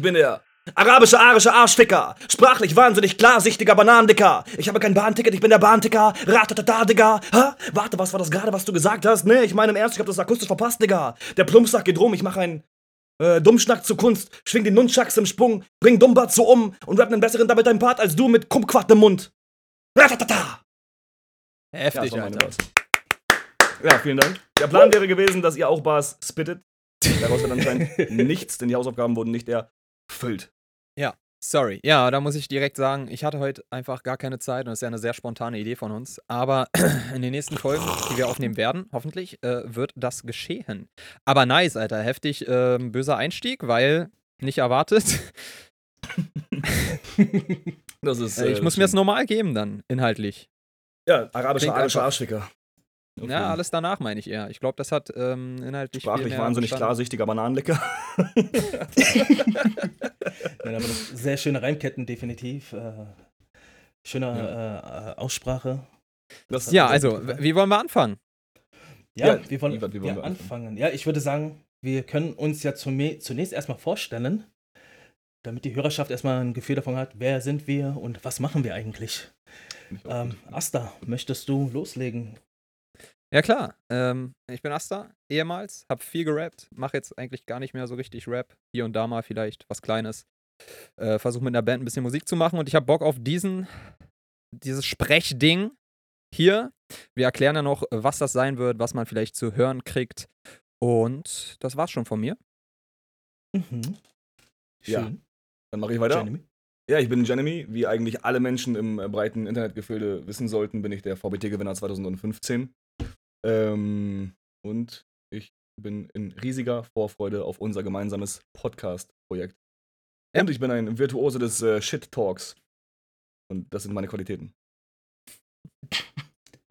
Ich bin der arabische arische Arschficker. Sprachlich wahnsinnig klarsichtiger Bananendicker. Ich habe kein Bahnticket, ich bin der Bahnticker. Ratatata, Digga. Hä? Warte, was war das gerade, was du gesagt hast? Nee, ich meine im Ernst, ich hab das akustisch verpasst, Digga. Der Plumpsack geht rum, ich mache einen äh, Dummschnack zu Kunst, schwing den Nunchucks im Sprung, bring Dumbat so um und rap einen besseren damit dein Part als du mit Kumquat im Mund. Ratatata. Heftig, ja, Alter. Ja, vielen Dank. Der Plan wäre gewesen, dass ihr auch Bars spittet. Daraus wird anscheinend nichts, denn die Hausaufgaben wurden nicht erfüllt. Sorry. Ja, da muss ich direkt sagen, ich hatte heute einfach gar keine Zeit und das ist ja eine sehr spontane Idee von uns. Aber in den nächsten Folgen, die wir aufnehmen werden, hoffentlich, äh, wird das geschehen. Aber nice, Alter. Heftig ähm, böser Einstieg, weil nicht erwartet. Das ist. Äh, ich muss mir das normal geben dann, inhaltlich. Ja, arabischer, einfach- Arschficker. Okay. Ja, alles danach meine ich eher. Ich glaube, das hat ähm, inhaltlich. viel Sprachlich mehr wahnsinnig Bestand. klarsichtiger Bananenlecker. Nein, aber das sehr schöne Reimketten, definitiv. Äh, schöne äh, äh, Aussprache. Das- Ja, also, wie wollen wir anfangen? Ja, Ja, wir wollen, wie wollen ja, wir anfangen? anfangen. Ja, ich würde sagen, wir können uns ja zunächst erstmal vorstellen, damit die Hörerschaft erstmal ein Gefühl davon hat, wer sind wir und was machen wir eigentlich. Ähm, Asta, möchtest du loslegen? Ja, klar. Ähm, ich bin Asta, ehemals, hab viel gerappt, mache jetzt eigentlich gar nicht mehr so richtig Rap. Hier und da mal vielleicht was Kleines. Äh, Versuche mit einer Band ein bisschen Musik zu machen und ich habe Bock auf diesen, dieses Sprechding hier. Wir erklären ja noch, was das sein wird, was man vielleicht zu hören kriegt. Und das war's schon von mir. Mhm. Ja. Schön. Dann mache ich weiter. Jeremy? Ja, ich bin Jeremy. Wie eigentlich alle Menschen im äh, breiten Internetgefilde wissen sollten, bin ich der VBT-Gewinner 2015. Ähm, und ich bin in riesiger Vorfreude auf unser gemeinsames Podcast-Projekt. Ja. Und ich bin ein Virtuose des äh, Shit-Talks. Und das sind meine Qualitäten.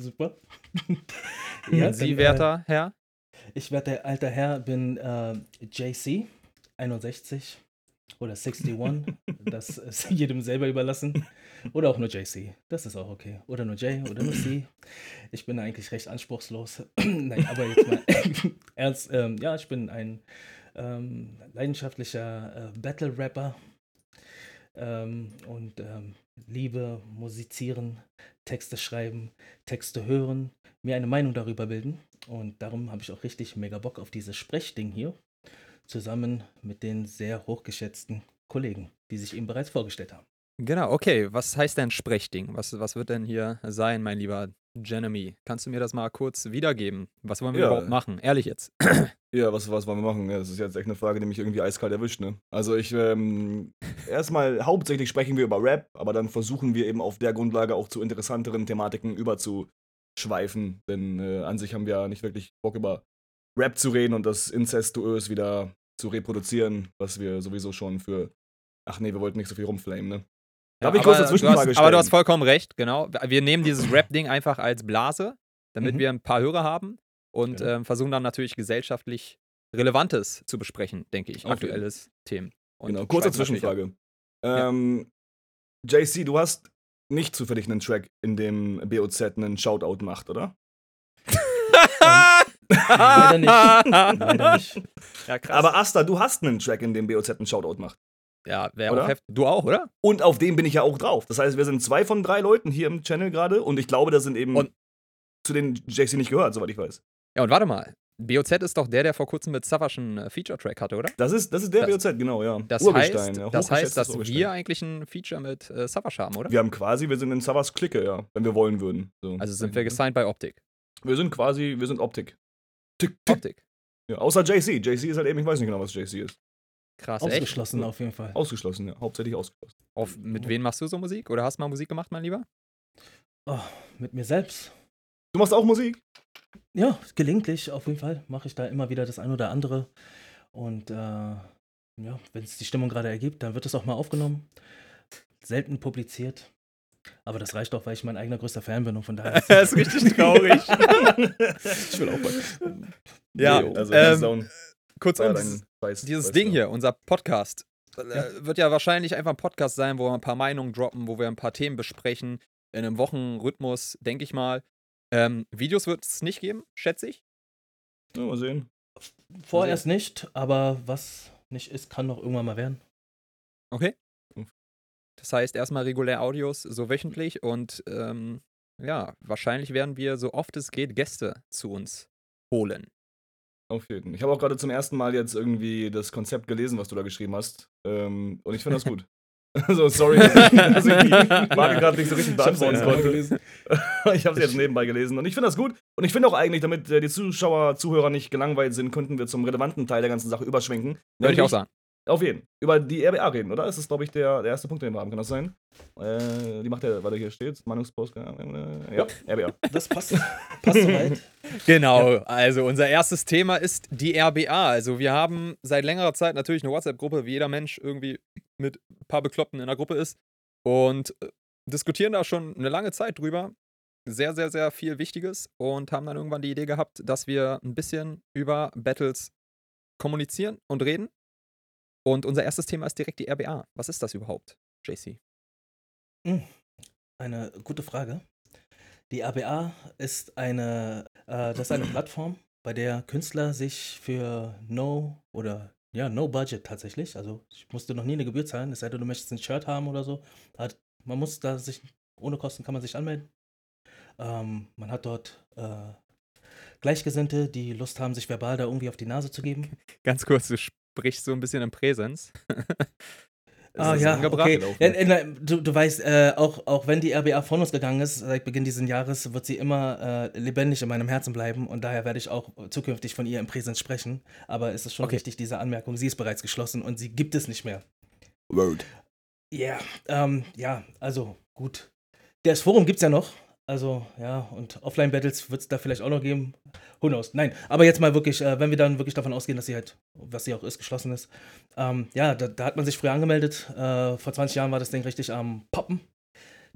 Super. Und Sie, dann, äh, werter Herr? Ich werde der alter Herr, bin äh, JC, 61 oder 61. das ist jedem selber überlassen. Oder auch nur JC. Das ist auch okay. Oder nur J oder nur C. Ich bin eigentlich recht anspruchslos. Nein, aber jetzt mal ernst. Ähm, ja, ich bin ein ähm, leidenschaftlicher äh, Battle-Rapper ähm, und ähm, liebe musizieren, Texte schreiben, Texte hören, mir eine Meinung darüber bilden. Und darum habe ich auch richtig mega Bock auf dieses Sprechding hier, zusammen mit den sehr hochgeschätzten Kollegen, die sich eben bereits vorgestellt haben. Genau, okay. Was heißt denn Sprechding? Was, was wird denn hier sein, mein lieber Jeremy? Kannst du mir das mal kurz wiedergeben? Was wollen wir Ja. überhaupt machen? Ehrlich jetzt. Ja, was, was wollen wir machen? Ja, das ist jetzt echt eine Frage, die mich irgendwie eiskalt erwischt, ne? Also ich, ähm, erstmal hauptsächlich sprechen wir über Rap, aber dann versuchen wir eben auf der Grundlage auch zu interessanteren Thematiken überzuschweifen, denn äh, an sich haben wir ja nicht wirklich Bock über Rap zu reden und das Inzestuös wieder zu reproduzieren, was wir sowieso schon für, ach nee, wir wollten nicht so viel rumflamen, ne? Darf ich kurz eine aber, du Zwischenfrage hast, aber du hast stellen? vollkommen recht, genau. Wir nehmen dieses Rap-Ding einfach als Blase, damit Mhm. wir ein paar Hörer haben und Ja. ähm, versuchen dann natürlich gesellschaftlich Relevantes zu besprechen, denke ich. Okay. Aktuelles Themen. Und Genau, kurze. Zwischenfrage. Ähm, JC, du hast nicht zufällig einen Track, in dem BOZ einen Shoutout macht, oder? Leider nicht. Leider nicht. Ja, krass. Aber Asta, du hast einen Track, in dem BOZ einen Shoutout macht. ja, wäre Oder? auch heftig. Du auch, oder? Und auf dem bin ich ja auch drauf. Das heißt, wir sind zwei von drei Leuten hier im Channel gerade und ich glaube, das sind eben Und- zu denen JC nicht gehört, soweit ich weiß. Ja, und warte mal. BOZ ist doch der, der vor kurzem mit Savage einen äh, Feature-Track hatte, oder? Das ist, das ist der Das- BOZ, genau, ja. Das Urgestein, heißt, ja. das heißt, dass Urgestein. wir eigentlich ein Feature mit äh, Savage haben, oder? Wir haben quasi, wir sind in Savas Clique, ja, wenn wir wollen würden. So. Also sind wir gesigned bei Optik. Wir sind quasi, wir sind Optik. Tick, tick. Optik. Ja, außer JC. JC ist halt eben, ich weiß nicht genau, was JC ist. Krass, echt? Ausgeschlossen auf jeden Fall. Ausgeschlossen, ja. Hauptsächlich ausgeschlossen. Auf, mit wem machst du so Musik? Oder hast du mal Musik gemacht, mein Lieber? Oh, mit mir selbst. Du machst auch Musik? Ja, gelegentlich auf jeden Fall mache ich da immer wieder das ein oder andere. Und äh, ja, wenn es die Stimmung gerade ergibt, dann wird es auch mal aufgenommen. Selten publiziert. Aber das reicht auch, weil ich mein eigener größter Fan bin und von daher. Das ist richtig traurig. ich will auch mal. Ja, Nee, also, ähm, ja, dieses, dann weiß- dieses weiß Ding ja. hier, unser Podcast, äh, wird ja wahrscheinlich einfach ein Podcast sein, wo wir ein paar Meinungen droppen, wo wir ein paar Themen besprechen, in einem Wochenrhythmus, denke ich mal. Ähm, Videos wird es nicht geben, schätze ich. Ja, mal sehen. Vorerst nicht, aber was nicht ist, kann noch irgendwann mal werden. Okay. Das heißt erstmal regulär Audios, so wöchentlich und ähm, ja, wahrscheinlich werden wir so oft es geht Gäste zu uns holen. Auf jeden Fall. Ich habe auch gerade zum ersten Mal jetzt irgendwie das Konzept gelesen, was du da geschrieben hast. Ähm, und ich finde das gut. Also, sorry, dass ich, dass ich die Frage gerade nicht so richtig beantworten konnte. ich habe sie jetzt nebenbei gelesen und ich finde das gut. Und ich finde auch eigentlich, damit äh, die Zuschauer, Zuhörer nicht gelangweilt sind, könnten wir zum relevanten Teil der ganzen Sache überschwenken. Würde ich auch sagen. Auf jeden. Über die RBA reden, oder? Das ist, glaube ich, der, der erste Punkt, den wir haben. Kann das sein? Äh, die macht ja, weil hier steht, Meinungspost. Äh, ja, RBA. Das passt, passt soweit. Genau, also unser erstes Thema ist die RBA. Also wir haben seit längerer Zeit natürlich eine WhatsApp-Gruppe, wie jeder Mensch irgendwie mit ein paar Bekloppten in der Gruppe ist. Und äh, diskutieren da schon eine lange Zeit drüber. Sehr, sehr, sehr viel Wichtiges. Und haben dann irgendwann die Idee gehabt, dass wir ein bisschen über Battles kommunizieren und reden. Und unser erstes Thema ist direkt die RBA. Was ist das überhaupt, JC? Hm, Eine gute Frage. Die RBA ist eine, äh, das ist eine Plattform, bei der Künstler sich für No oder ja, No Budget tatsächlich, also ich musste noch nie eine Gebühr zahlen, es sei denn, du möchtest ein Shirt haben oder so. Hat, man muss da sich, ohne Kosten kann man sich anmelden. Ähm, man hat dort äh, Gleichgesinnte, die Lust haben, sich verbal da irgendwie auf die Nase zu geben. Ganz kurz, du sprichst so ein bisschen im Präsens. Ist Ah ja, okay. Ja, äh, na, du, du weißt, äh, auch, auch wenn die RBA von uns gegangen ist, seit Beginn dieses Jahres, wird sie immer äh, lebendig in meinem Herzen bleiben und daher werde ich auch zukünftig von ihr im Präsens sprechen. Aber es ist schon Okay. wichtig, diese Anmerkung, sie ist bereits geschlossen und sie gibt es nicht mehr. Word. Ja, ähm, ja, also gut. Das Forum gibt es ja noch. Also, ja, und Offline-Battles wird es da vielleicht auch noch geben. Who knows? Nein, aber jetzt mal wirklich, äh, wenn wir dann wirklich davon ausgehen, dass sie halt, was sie auch ist, geschlossen ist. Ähm, ja, da, da hat man sich früher angemeldet. Äh, vor 20 Jahren war das Ding richtig am Poppen.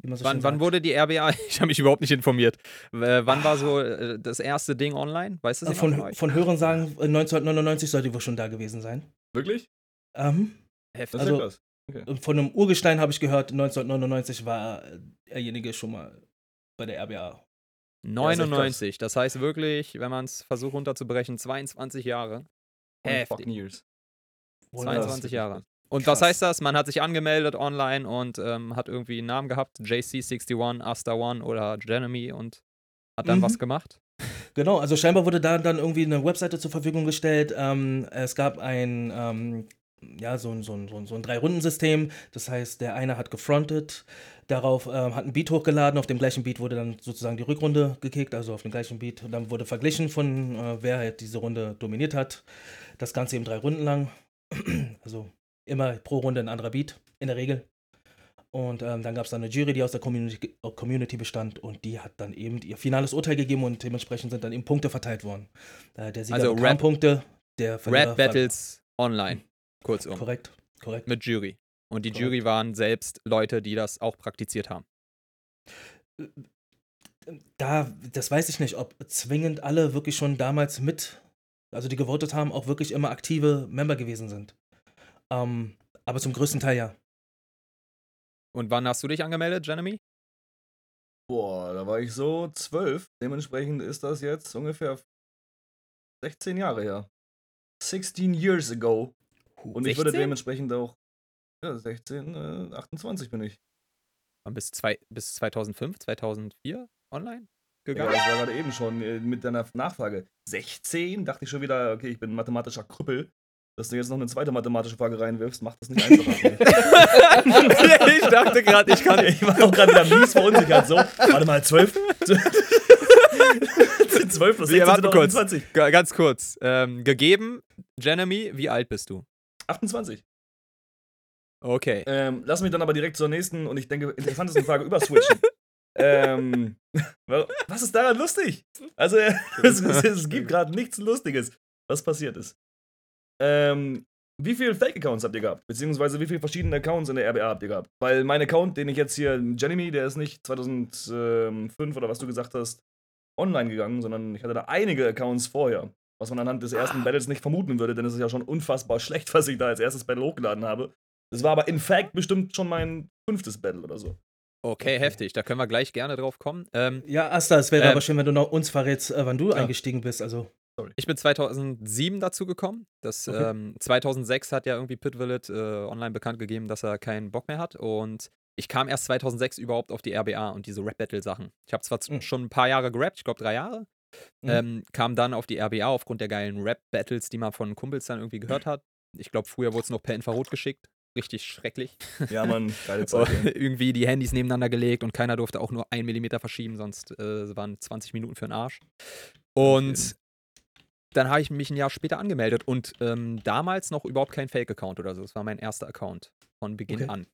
Wie man so Wann, wann wurde die RBA? Ich habe mich überhaupt nicht informiert. Äh, wann war so äh, das erste Ding online? Weißt du Äh, das von von, von Hören sagen, äh, 1999 sollte die wohl schon da gewesen sein. Wirklich? Ähm, Heftig. Also- krass. und von einem Urgestein habe ich gehört, 1999 war äh, derjenige schon mal bei der RBA. 99. Das heißt wirklich, wenn man es versucht runterzubrechen, 22 Jahre. Heftig. Fucking years. 22 Jahre. Und Krass. was heißt das? Man hat sich angemeldet online und ähm, hat irgendwie einen Namen gehabt, JC61, Asta One oder Jeremy und hat dann Mhm. was gemacht. Genau, also scheinbar wurde da dann irgendwie eine Webseite zur Verfügung gestellt. Ähm, es gab ein, ähm, ja, so ein, so ein, so ein, so ein Drei-Runden-System. Das heißt, der eine hat gefrontet, darauf ähm, hat ein Beat hochgeladen, auf dem gleichen Beat wurde dann sozusagen die Rückrunde gekickt, also auf dem gleichen Beat. Und dann wurde verglichen von, äh, wer halt diese Runde dominiert hat. Das Ganze eben drei Runden lang. also immer pro Runde ein anderer Beat, in der Regel. Und ähm, dann gab es dann eine Jury, die aus der Community, äh, Community bestand und die hat dann eben ihr finales Urteil gegeben und dementsprechend sind dann eben Punkte verteilt worden. Äh, der Sieger Also Rap- Punkte, der Verlierer Rap Battles online. Kurzum. Korrekt, korrekt. Mit Jury. Und die. Jury waren selbst Leute, die das auch praktiziert haben. Da, das weiß ich nicht, ob zwingend alle wirklich schon damals mit, also die gewotet haben, auch wirklich immer aktive Member gewesen sind. Ähm, aber zum größten Teil ja. Und wann hast du dich angemeldet, Jeremy? Boah, da war ich so zwölf. Dementsprechend ist das jetzt ungefähr 16 Jahre her. 16 years ago. Und ich würde 16? dementsprechend auch. Ja, 16, äh, 28 bin ich. Wann Bis, zwei, bis 2005, 2004 online Ja, gegangen? das war gerade eben schon äh, mit deiner Nachfrage. 16? Dachte ich schon wieder, okay, ich bin ein mathematischer Krüppel. Dass du jetzt noch eine zweite mathematische Frage reinwirfst, macht das nicht einfacher ich dachte gerade, ich kann. Ich war auch gerade wieder mies verunsichert. So, warte mal, 12? 12 plus 16 Wir warten sind kurz. 28. Ga- Ganz kurz. Ähm, gegeben, Jeremy, wie alt bist du? 28. Okay. Ähm, lass mich dann aber direkt zur nächsten und ich denke, interessantesten Frage überswitchen. ähm, wa- was ist daran lustig? Also, es, es, es gibt gerade nichts Lustiges, was passiert ist. Ähm, wie viele Fake-Accounts habt ihr gehabt? Beziehungsweise wie viele verschiedene Accounts in der RBA habt ihr gehabt? Weil mein Account, den ich jetzt hier, Jeremy, der ist nicht 2005 oder was du gesagt hast, online gegangen, sondern ich hatte da einige Accounts vorher. Was man anhand des ersten Battles nicht vermuten würde, denn es ist ja schon unfassbar schlecht, was ich da als erstes Battle hochgeladen habe. Das war aber in fact bestimmt schon mein fünftes Battle oder so. Okay, heftig. Da können wir gleich gerne drauf kommen. Ähm, Ja, Asta, es wäre Ähm. aber schön, wenn du noch uns verrätst, äh, wann du Ja. eingestiegen bist. Also Sorry. Ich bin 2007 dazu gekommen. Das, Okay. ähm, 2006 hat ja irgendwie Pit Willet äh, online bekannt gegeben, dass er keinen Bock mehr hat. Und ich kam erst 2006 überhaupt auf die RBA und diese Rap-Battle-Sachen. Ich habe zwar Mhm. schon ein paar Jahre gerappt, ich glaube drei Jahre. Mhm. Ähm, kam dann auf die RBA aufgrund der geilen Rap-Battles, die man von Kumpels dann irgendwie gehört hat. Ich glaube, früher wurde es noch per Infrarot geschickt. Richtig schrecklich. Ja, Mann, geile Zeit. irgendwie die Handys nebeneinander gelegt und keiner durfte auch nur einen Millimeter verschieben, sonst äh, waren 20 Minuten für den Arsch. Und jeden. dann habe ich mich ein Jahr später angemeldet und ähm, damals noch überhaupt kein Fake-Account oder so. Das war mein erster Account von Beginn Okay. an.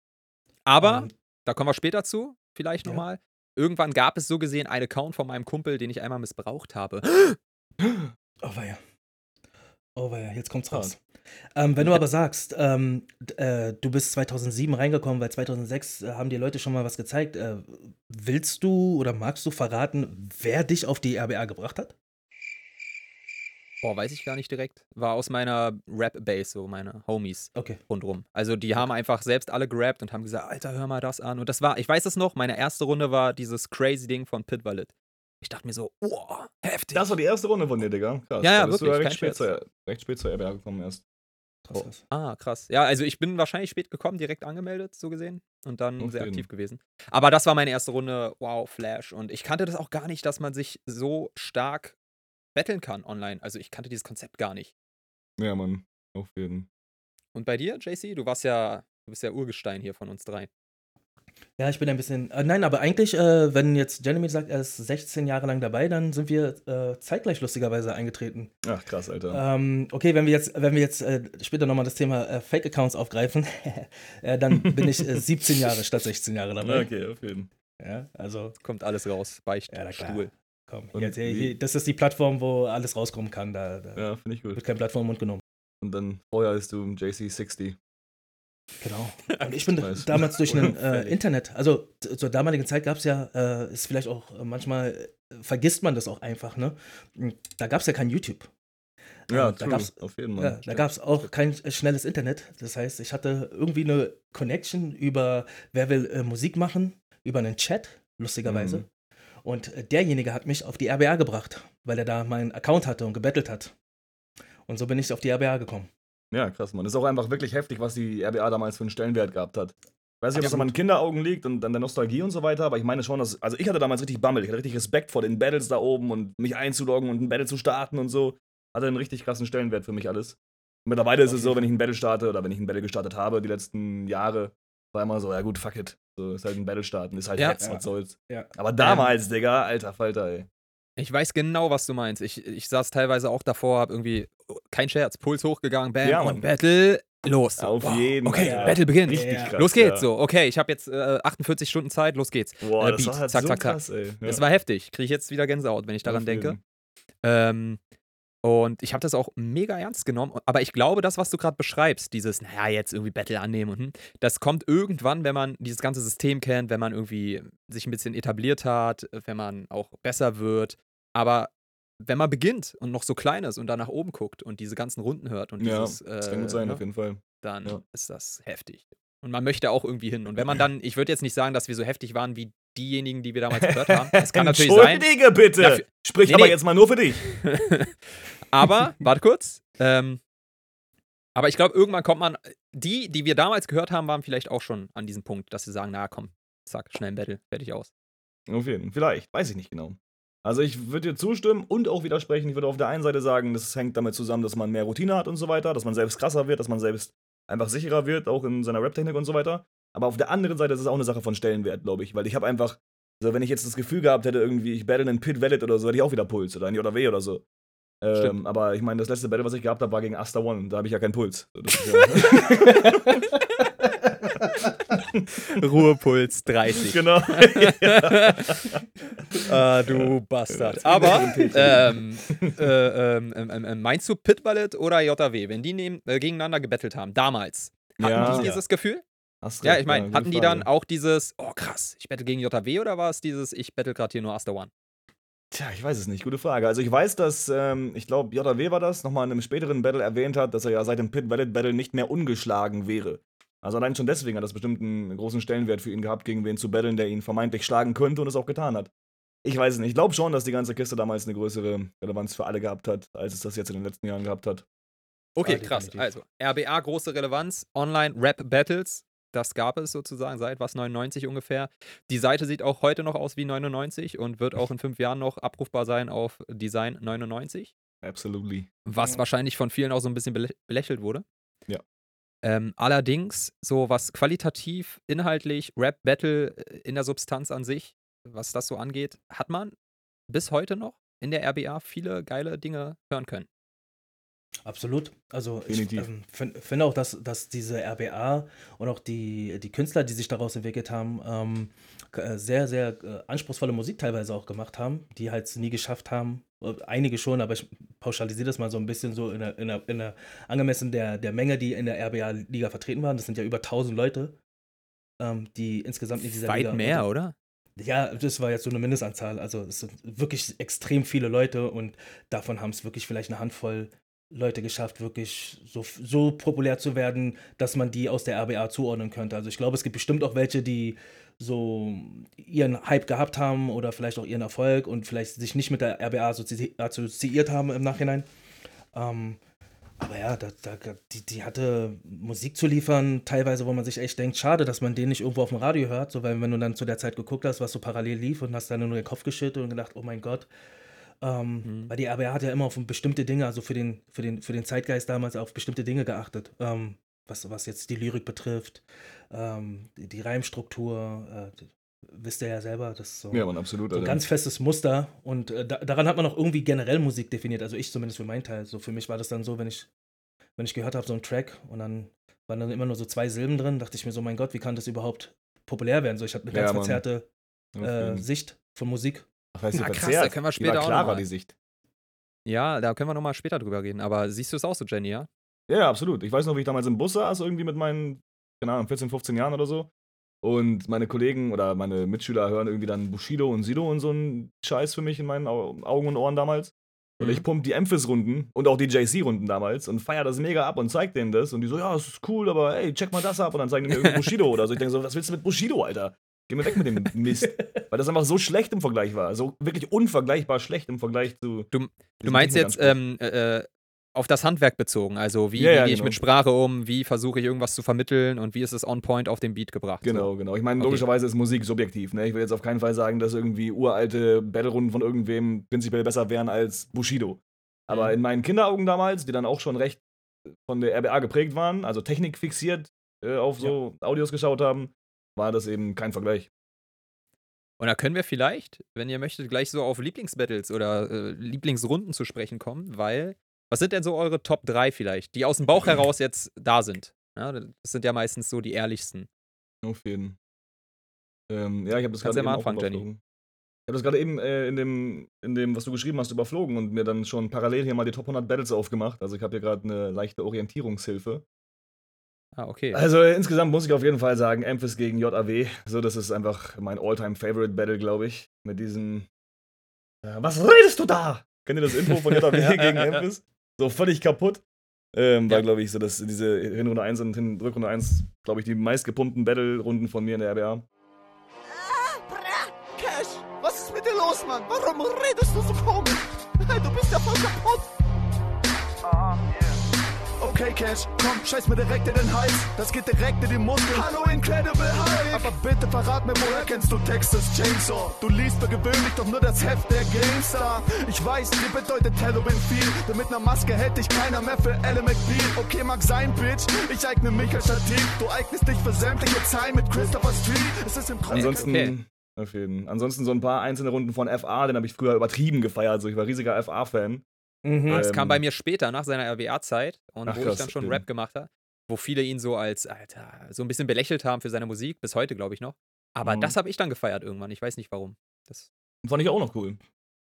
Aber, Ähm, da kommen wir später zu, vielleicht Ja. nochmal. Irgendwann gab es so gesehen einen Account von meinem Kumpel, den ich einmal missbraucht habe. Oh weia. Oh weia, jetzt kommt's raus. Ähm, wenn du aber sagst, ähm, äh, du bist 2007 reingekommen, weil 2006 äh, haben dir Leute schon mal was gezeigt. Äh, willst du oder magst du verraten, wer dich auf die RBA gebracht hat? Boah, weiß ich gar nicht direkt. War aus meiner Rap-Base, so meine Homies Okay. rundrum. Also die haben einfach selbst alle gerappt und haben gesagt, Alter, hör mal das an. Und das war, ich weiß es noch, meine erste Runde war dieses crazy Ding von Pit Wallet. Ich dachte mir so, oh, heftig. Das war die erste Runde von dir, Digga. Krass. Ja, ja, Da bist du wirklich, recht spät, zur, recht spät zur RBA gekommen erst. Krass, Oh. Ah, krass. Ja, also ich bin wahrscheinlich spät gekommen, direkt angemeldet, so gesehen. Und dann Auf sehr jeden. aktiv gewesen. Aber das war meine erste Runde, wow, Flash. Und ich kannte das auch gar nicht, dass man sich so stark betteln kann online. Also ich kannte dieses Konzept gar nicht. Ja, Mann. Auf jeden. Und bei dir, JC? Du warst ja, du bist ja Urgestein hier von uns drei. Ja, ich bin ein bisschen. Äh, nein, aber eigentlich, äh, wenn jetzt Jeremy sagt, er ist 16 Jahre lang dabei, dann sind wir äh, zeitgleich lustigerweise eingetreten. Ach, krass, Alter. Ähm, okay, wenn wir jetzt, wenn wir jetzt äh, später nochmal das Thema äh, Fake-Accounts aufgreifen, äh, dann bin ich äh, 17 Jahre statt 16 Jahre dabei. okay, auf jeden. Ja, also Kommt alles raus. Ja, na klar. Beichtstuhl. komm. Jetzt, hier, hier, das ist die Plattform, wo alles rauskommen kann. Da, da Ja, finde ich gut. wird kein Blatt vor den Mund genommen. Und dann vorher ist du JC60. Genau. Und ich bin damals durch ein äh. Internet, also zur damaligen Zeit gab es ja, äh, ist vielleicht auch äh, manchmal, äh, vergisst man das auch einfach, ne? Da gab es ja kein YouTube. Ja, Ähm, da true. gab's- auf jeden Fall. Ja, da gab es auch kein äh, schnelles Internet. Das heißt, ich hatte irgendwie eine Connection über, wer will äh, Musik machen, über einen Chat, lustigerweise. Mhm. Und derjenige hat mich auf die RBA gebracht, weil er da meinen Account hatte und gebettelt hat. Und so bin ich auf die RBA gekommen. Ja, krass, Mann. Ist auch einfach wirklich heftig, was die RBA damals für einen Stellenwert gehabt hat. Ich weiß nicht, ob das an Kinderaugen liegt und an der Nostalgie und so weiter, aber ich meine schon, dass. Also, ich hatte damals richtig Bammel. Ich hatte richtig Respekt vor den Battles da oben und mich einzuloggen und ein Battle zu starten und so. Hatte einen richtig krassen Stellenwert für mich alles. Und mittlerweile ist es so, wenn ich ein Battle starte oder wenn ich ein Battle gestartet habe, die letzten Jahre, war immer so, ja gut, fuck it. So, ist halt ein Battle starten, ist halt Ja. jetzt, Ja. was soll's. Ja. Aber damals, Digga, alter Falter, ey. Ich weiß genau, was du meinst. Ich, ich saß teilweise auch davor, hab irgendwie, oh, kein Scherz, Puls hochgegangen, bam, Ja, und. Battle, los. Auf wow, jeden Okay, Fall. Battle beginnt. Richtig Ja. krass. Los geht's, ja. so. Okay, ich habe jetzt äh, 48 Stunden Zeit, los geht's. Boah, Äh, das Beat, war halt zack, so zack, zack. krass, ey. Ja. Es war heftig. Kriege ich jetzt wieder Gänsehaut, wenn ich daran Auf denke. jeden. Ähm, und ich habe das auch mega ernst genommen. Aber ich glaube, das, was du gerade beschreibst, dieses, naja, jetzt irgendwie Battle annehmen, und, hm, das kommt irgendwann, wenn man dieses ganze System kennt, wenn man irgendwie sich ein bisschen etabliert hat, wenn man auch besser wird. Aber wenn man beginnt und noch so klein ist und da nach oben guckt und diese ganzen Runden hört und Ja, dieses, das kann äh, gut sein, ne, auf jeden Fall. dann Ja. ist das heftig. Und man möchte auch irgendwie hin. Und wenn man dann, ich würde jetzt nicht sagen, dass wir so heftig waren wie diejenigen, die wir damals gehört haben. Das kann natürlich sein. Entschuldige bitte! Dafür- Sprich Nee, aber nee. jetzt mal nur für dich. aber, warte kurz. Ähm, aber ich glaube, irgendwann kommt man. Die, die wir damals gehört haben, waren vielleicht auch schon an diesem Punkt, dass sie sagen: Na komm, zack, schnell ein Battle, fertig aus. Auf jeden Fall. Vielleicht, weiß ich nicht genau. Also ich würde dir zustimmen und auch widersprechen. Ich würde auf der einen Seite sagen, das hängt damit zusammen, dass man mehr Routine hat und so weiter, dass man selbst krasser wird, dass man selbst einfach sicherer wird, auch in seiner Rap-Technik und so weiter. Aber auf der anderen Seite ist es auch eine Sache von Stellenwert, glaube ich, weil ich habe einfach, so wenn ich jetzt das Gefühl gehabt hätte, irgendwie, ich battle einen Pit Valid oder so, hätte ich auch wieder Puls oder ein JW oder so. Ähm, aber ich meine, das letzte Battle, was ich gehabt habe, war gegen Asta One. und Da habe ich ja keinen Puls. Ruhepuls 30. genau. ah, du Bastard. Aber ähm, äh, ähm, meinst du Pit Ballet oder JW, wenn die neben, äh, gegeneinander gebettelt haben, damals? Hatten Ja. die dieses Gefühl? Hast Ja, ich meine, gute hatten die dann auch dieses, oh krass, ich battle gegen JW oder war es dieses, ich battle gerade hier nur Asta One? Tja, ich weiß es nicht. Gute Frage. Also ich weiß, dass, ähm, ich glaube, JW war das, nochmal in einem späteren Battle erwähnt hat, dass er ja seit dem Pit Valid Battle nicht mehr ungeschlagen wäre. Also allein schon deswegen hat das bestimmt einen großen Stellenwert für ihn gehabt, gegen wen zu battlen, der ihn vermeintlich schlagen könnte und es auch getan hat. Ich weiß es nicht. Ich glaube schon, dass die ganze Kiste damals eine größere Relevanz für alle gehabt hat, als es das jetzt in den letzten Jahren gehabt hat. Okay, Ja, krass. Also, RBA große Relevanz, Online-Rap-Battles, das gab es sozusagen seit was 99 ungefähr. Die Seite sieht auch heute noch aus wie 99 und wird auch in fünf Jahren noch abrufbar sein auf Design 99, Absolutely. was Ja. wahrscheinlich von vielen auch so ein bisschen belä- belächelt wurde. Ja. Ähm, allerdings, so was qualitativ, inhaltlich, Rap-Battle äh, in der Substanz an sich, was das so angeht, hat man bis heute noch in der RBA viele geile Dinge hören können. Absolut. Also ich ähm, finde find auch, dass, dass diese RBA und auch die, die Künstler, die sich daraus entwickelt haben, ähm, äh, sehr, sehr äh, anspruchsvolle Musik teilweise auch gemacht haben, die halt es nie geschafft haben. Äh, Einige schon, aber ich pauschalisiere das mal so ein bisschen so in der, in der, in der angemessen der, der Menge, die in der RBA-Liga vertreten waren. Das sind ja über 1000 Leute, ähm, die insgesamt in dieser Weit Liga mehr, oder? Ja, das war jetzt so eine Mindestanzahl. Also es sind wirklich extrem viele Leute und davon haben es wirklich vielleicht eine Handvoll Leute geschafft, wirklich so, so populär zu werden, dass man die aus der RBA zuordnen könnte. Also ich glaube, es gibt bestimmt auch welche, die so ihren Hype gehabt haben oder vielleicht auch ihren Erfolg und vielleicht sich nicht mit der RBA assozi assoziiert haben im Nachhinein. Ähm, aber ja, da, da, die, die hatte Musik zu liefern, teilweise, wo man sich echt denkt, schade, dass man den nicht irgendwo auf dem Radio hört, so weil wenn du dann zu der Zeit geguckt hast, was so parallel lief und hast dann nur den Kopf geschüttelt und gedacht, oh mein Gott. Ähm, Mhm. Weil die RBA hat ja immer auf bestimmte Dinge, also für den, für den, für den Zeitgeist damals auf bestimmte Dinge geachtet. Ähm, was, was jetzt die Lyrik betrifft, ähm, die, die Reimstruktur, äh, wisst ihr ja selber, das ist so Ja, man, absolut. so ein ganz festes Muster und äh, da, daran hat man auch irgendwie generell Musik definiert, also ich zumindest für meinen Teil. So für mich war das dann so, wenn ich, wenn ich gehört habe, so ein Track und dann waren dann immer nur so zwei Silben drin, dachte ich mir so, mein Gott, wie kann das überhaupt populär werden? So, ich hatte eine Ja, ganz Mann. verzerrte äh, Sicht von Musik. Ach, weißt du, Ja, krass, da können wir Die später war auch klarer, noch mal. die Sicht. Ja, da können wir nochmal später drüber reden. Aber siehst du es auch so, Jenny, ja? Ja, absolut. Ich weiß noch, wie ich damals im Bus saß, irgendwie mit meinen, keine Ahnung, 14, 15 Jahren oder so. Und meine Kollegen oder meine Mitschüler hören irgendwie dann Bushido und Sido und so einen Scheiß für mich in meinen Au- Augen und Ohren damals. Und Mhm. ich pump die Emphis-Runden und auch die JC-Runden damals und feier das mega ab und zeig denen das. Und die so, ja, das ist cool, aber ey, check mal das ab. Und dann zeigen die mir irgendwie Bushido oder so. Ich denke so, was willst du mit Bushido, Alter? Geh mir weg mit dem Mist. Weil das einfach so schlecht im Vergleich war. So wirklich unvergleichbar schlecht im Vergleich zu. Du diesem meinst jetzt ähm, äh, auf das Handwerk bezogen. Also, wie, Ja, wie ja, gehe ich genau. mit Sprache um? Wie versuche ich irgendwas zu vermitteln? Und wie ist es on point auf den Beat gebracht? Genau, genau. Ich meine, Okay. logischerweise ist Musik subjektiv. Ne? Ich will jetzt auf keinen Fall sagen, dass irgendwie uralte Battle-Runden von irgendwem prinzipiell besser wären als Bushido. Aber Mhm. in meinen Kinderaugen damals, die dann auch schon recht von der RBA geprägt waren, also Technik fixiert äh, auf so Audios geschaut haben, war das eben kein Vergleich. Und da können wir vielleicht, wenn ihr möchtet, gleich so auf Lieblingsbattles oder äh, Lieblingsrunden zu sprechen kommen, weil, was sind denn so eure Top 3 vielleicht, die aus dem Bauch heraus jetzt da sind? Ja, das sind ja meistens so die ehrlichsten. Auf jeden. Ähm, ja, ich habe das gerade ja eben anfangen, Jenny. überflogen. Ich habe das gerade eben äh, in, dem, in dem, was du geschrieben hast, überflogen und mir dann schon parallel hier mal die Top 100 Battles aufgemacht. Also ich habe hier gerade eine leichte Orientierungshilfe. Ah, okay. Also insgesamt muss ich auf jeden Fall sagen, Memphis gegen JAW. So, das ist einfach mein all-time favorite Battle, glaube ich. Mit diesem äh, Was redest du da? Kennt ihr das Intro von JAW Ja, gegen. Memphis? So völlig kaputt. Ähm, war, Ja. glaube ich, so dass diese Hinrunde 1 und Hin Rückrunde 1, glaube ich, die meistgepumpten Battle-Runden von mir in der RBA. Cash, was ist mit dir los, Mann? Warum redest du so komisch? Du bist ja voll kaputt. Okay, Cash, komm, scheiß mir direkt in den Hals. Das geht direkt in die Muskeln. Hallo, Incredible Hulk. Aber bitte verrat mir, woher kennst du Texas Chainsaw? Du liest für gewöhnlich doch nur das Heft der GameStar. Ich weiß, dir bedeutet Halloween viel. Denn mit ner Maske hätte dich keiner mehr für Elle McBeal. Okay, mag sein, Bitch. Ich eigne mich als Stativ. Du eignest dich für sämtliche Zahlen mit Christopher Street. Es ist im Grunde Ansonsten, okay. auf jeden. Ansonsten so ein paar einzelne Runden von FA, den habe ich früher übertrieben gefeiert. So, ich war riesiger FA-Fan. Mhm. das kam ähm, bei mir später, nach seiner RWA-Zeit und Ach, wo ich krass, dann schon okay. Rap gemacht habe, wo viele ihn so als, Alter, so ein bisschen belächelt haben für seine Musik, bis heute, glaube ich noch. Aber Mhm. das habe ich dann gefeiert irgendwann. Ich weiß nicht warum. Das, Fand ich auch noch cool.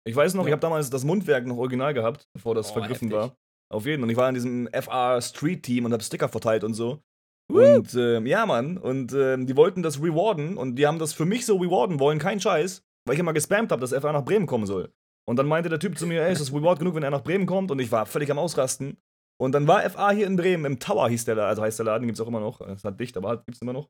Ich weiß noch, Ja. ich habe damals das Mundwerk noch original gehabt, bevor das Oh, vergriffen heftig. war. Auf jeden. Und ich war in diesem FR Street Team und habe Sticker verteilt und so. Und ähm, ja, Mann. Und ähm, die wollten das rewarden und die haben das für mich so rewarden wollen, kein Scheiß, weil ich immer gespammt habe, dass FR nach Bremen kommen soll. Und dann meinte der Typ zu mir, ey, ist das Reward genug, wenn er nach Bremen kommt? Und ich war völlig am Ausrasten. Und dann war FA hier in Bremen, im Tower hieß der, La- also heißt der Laden, gibt's auch immer noch. Es hat dicht, aber halt, gibt's immer noch.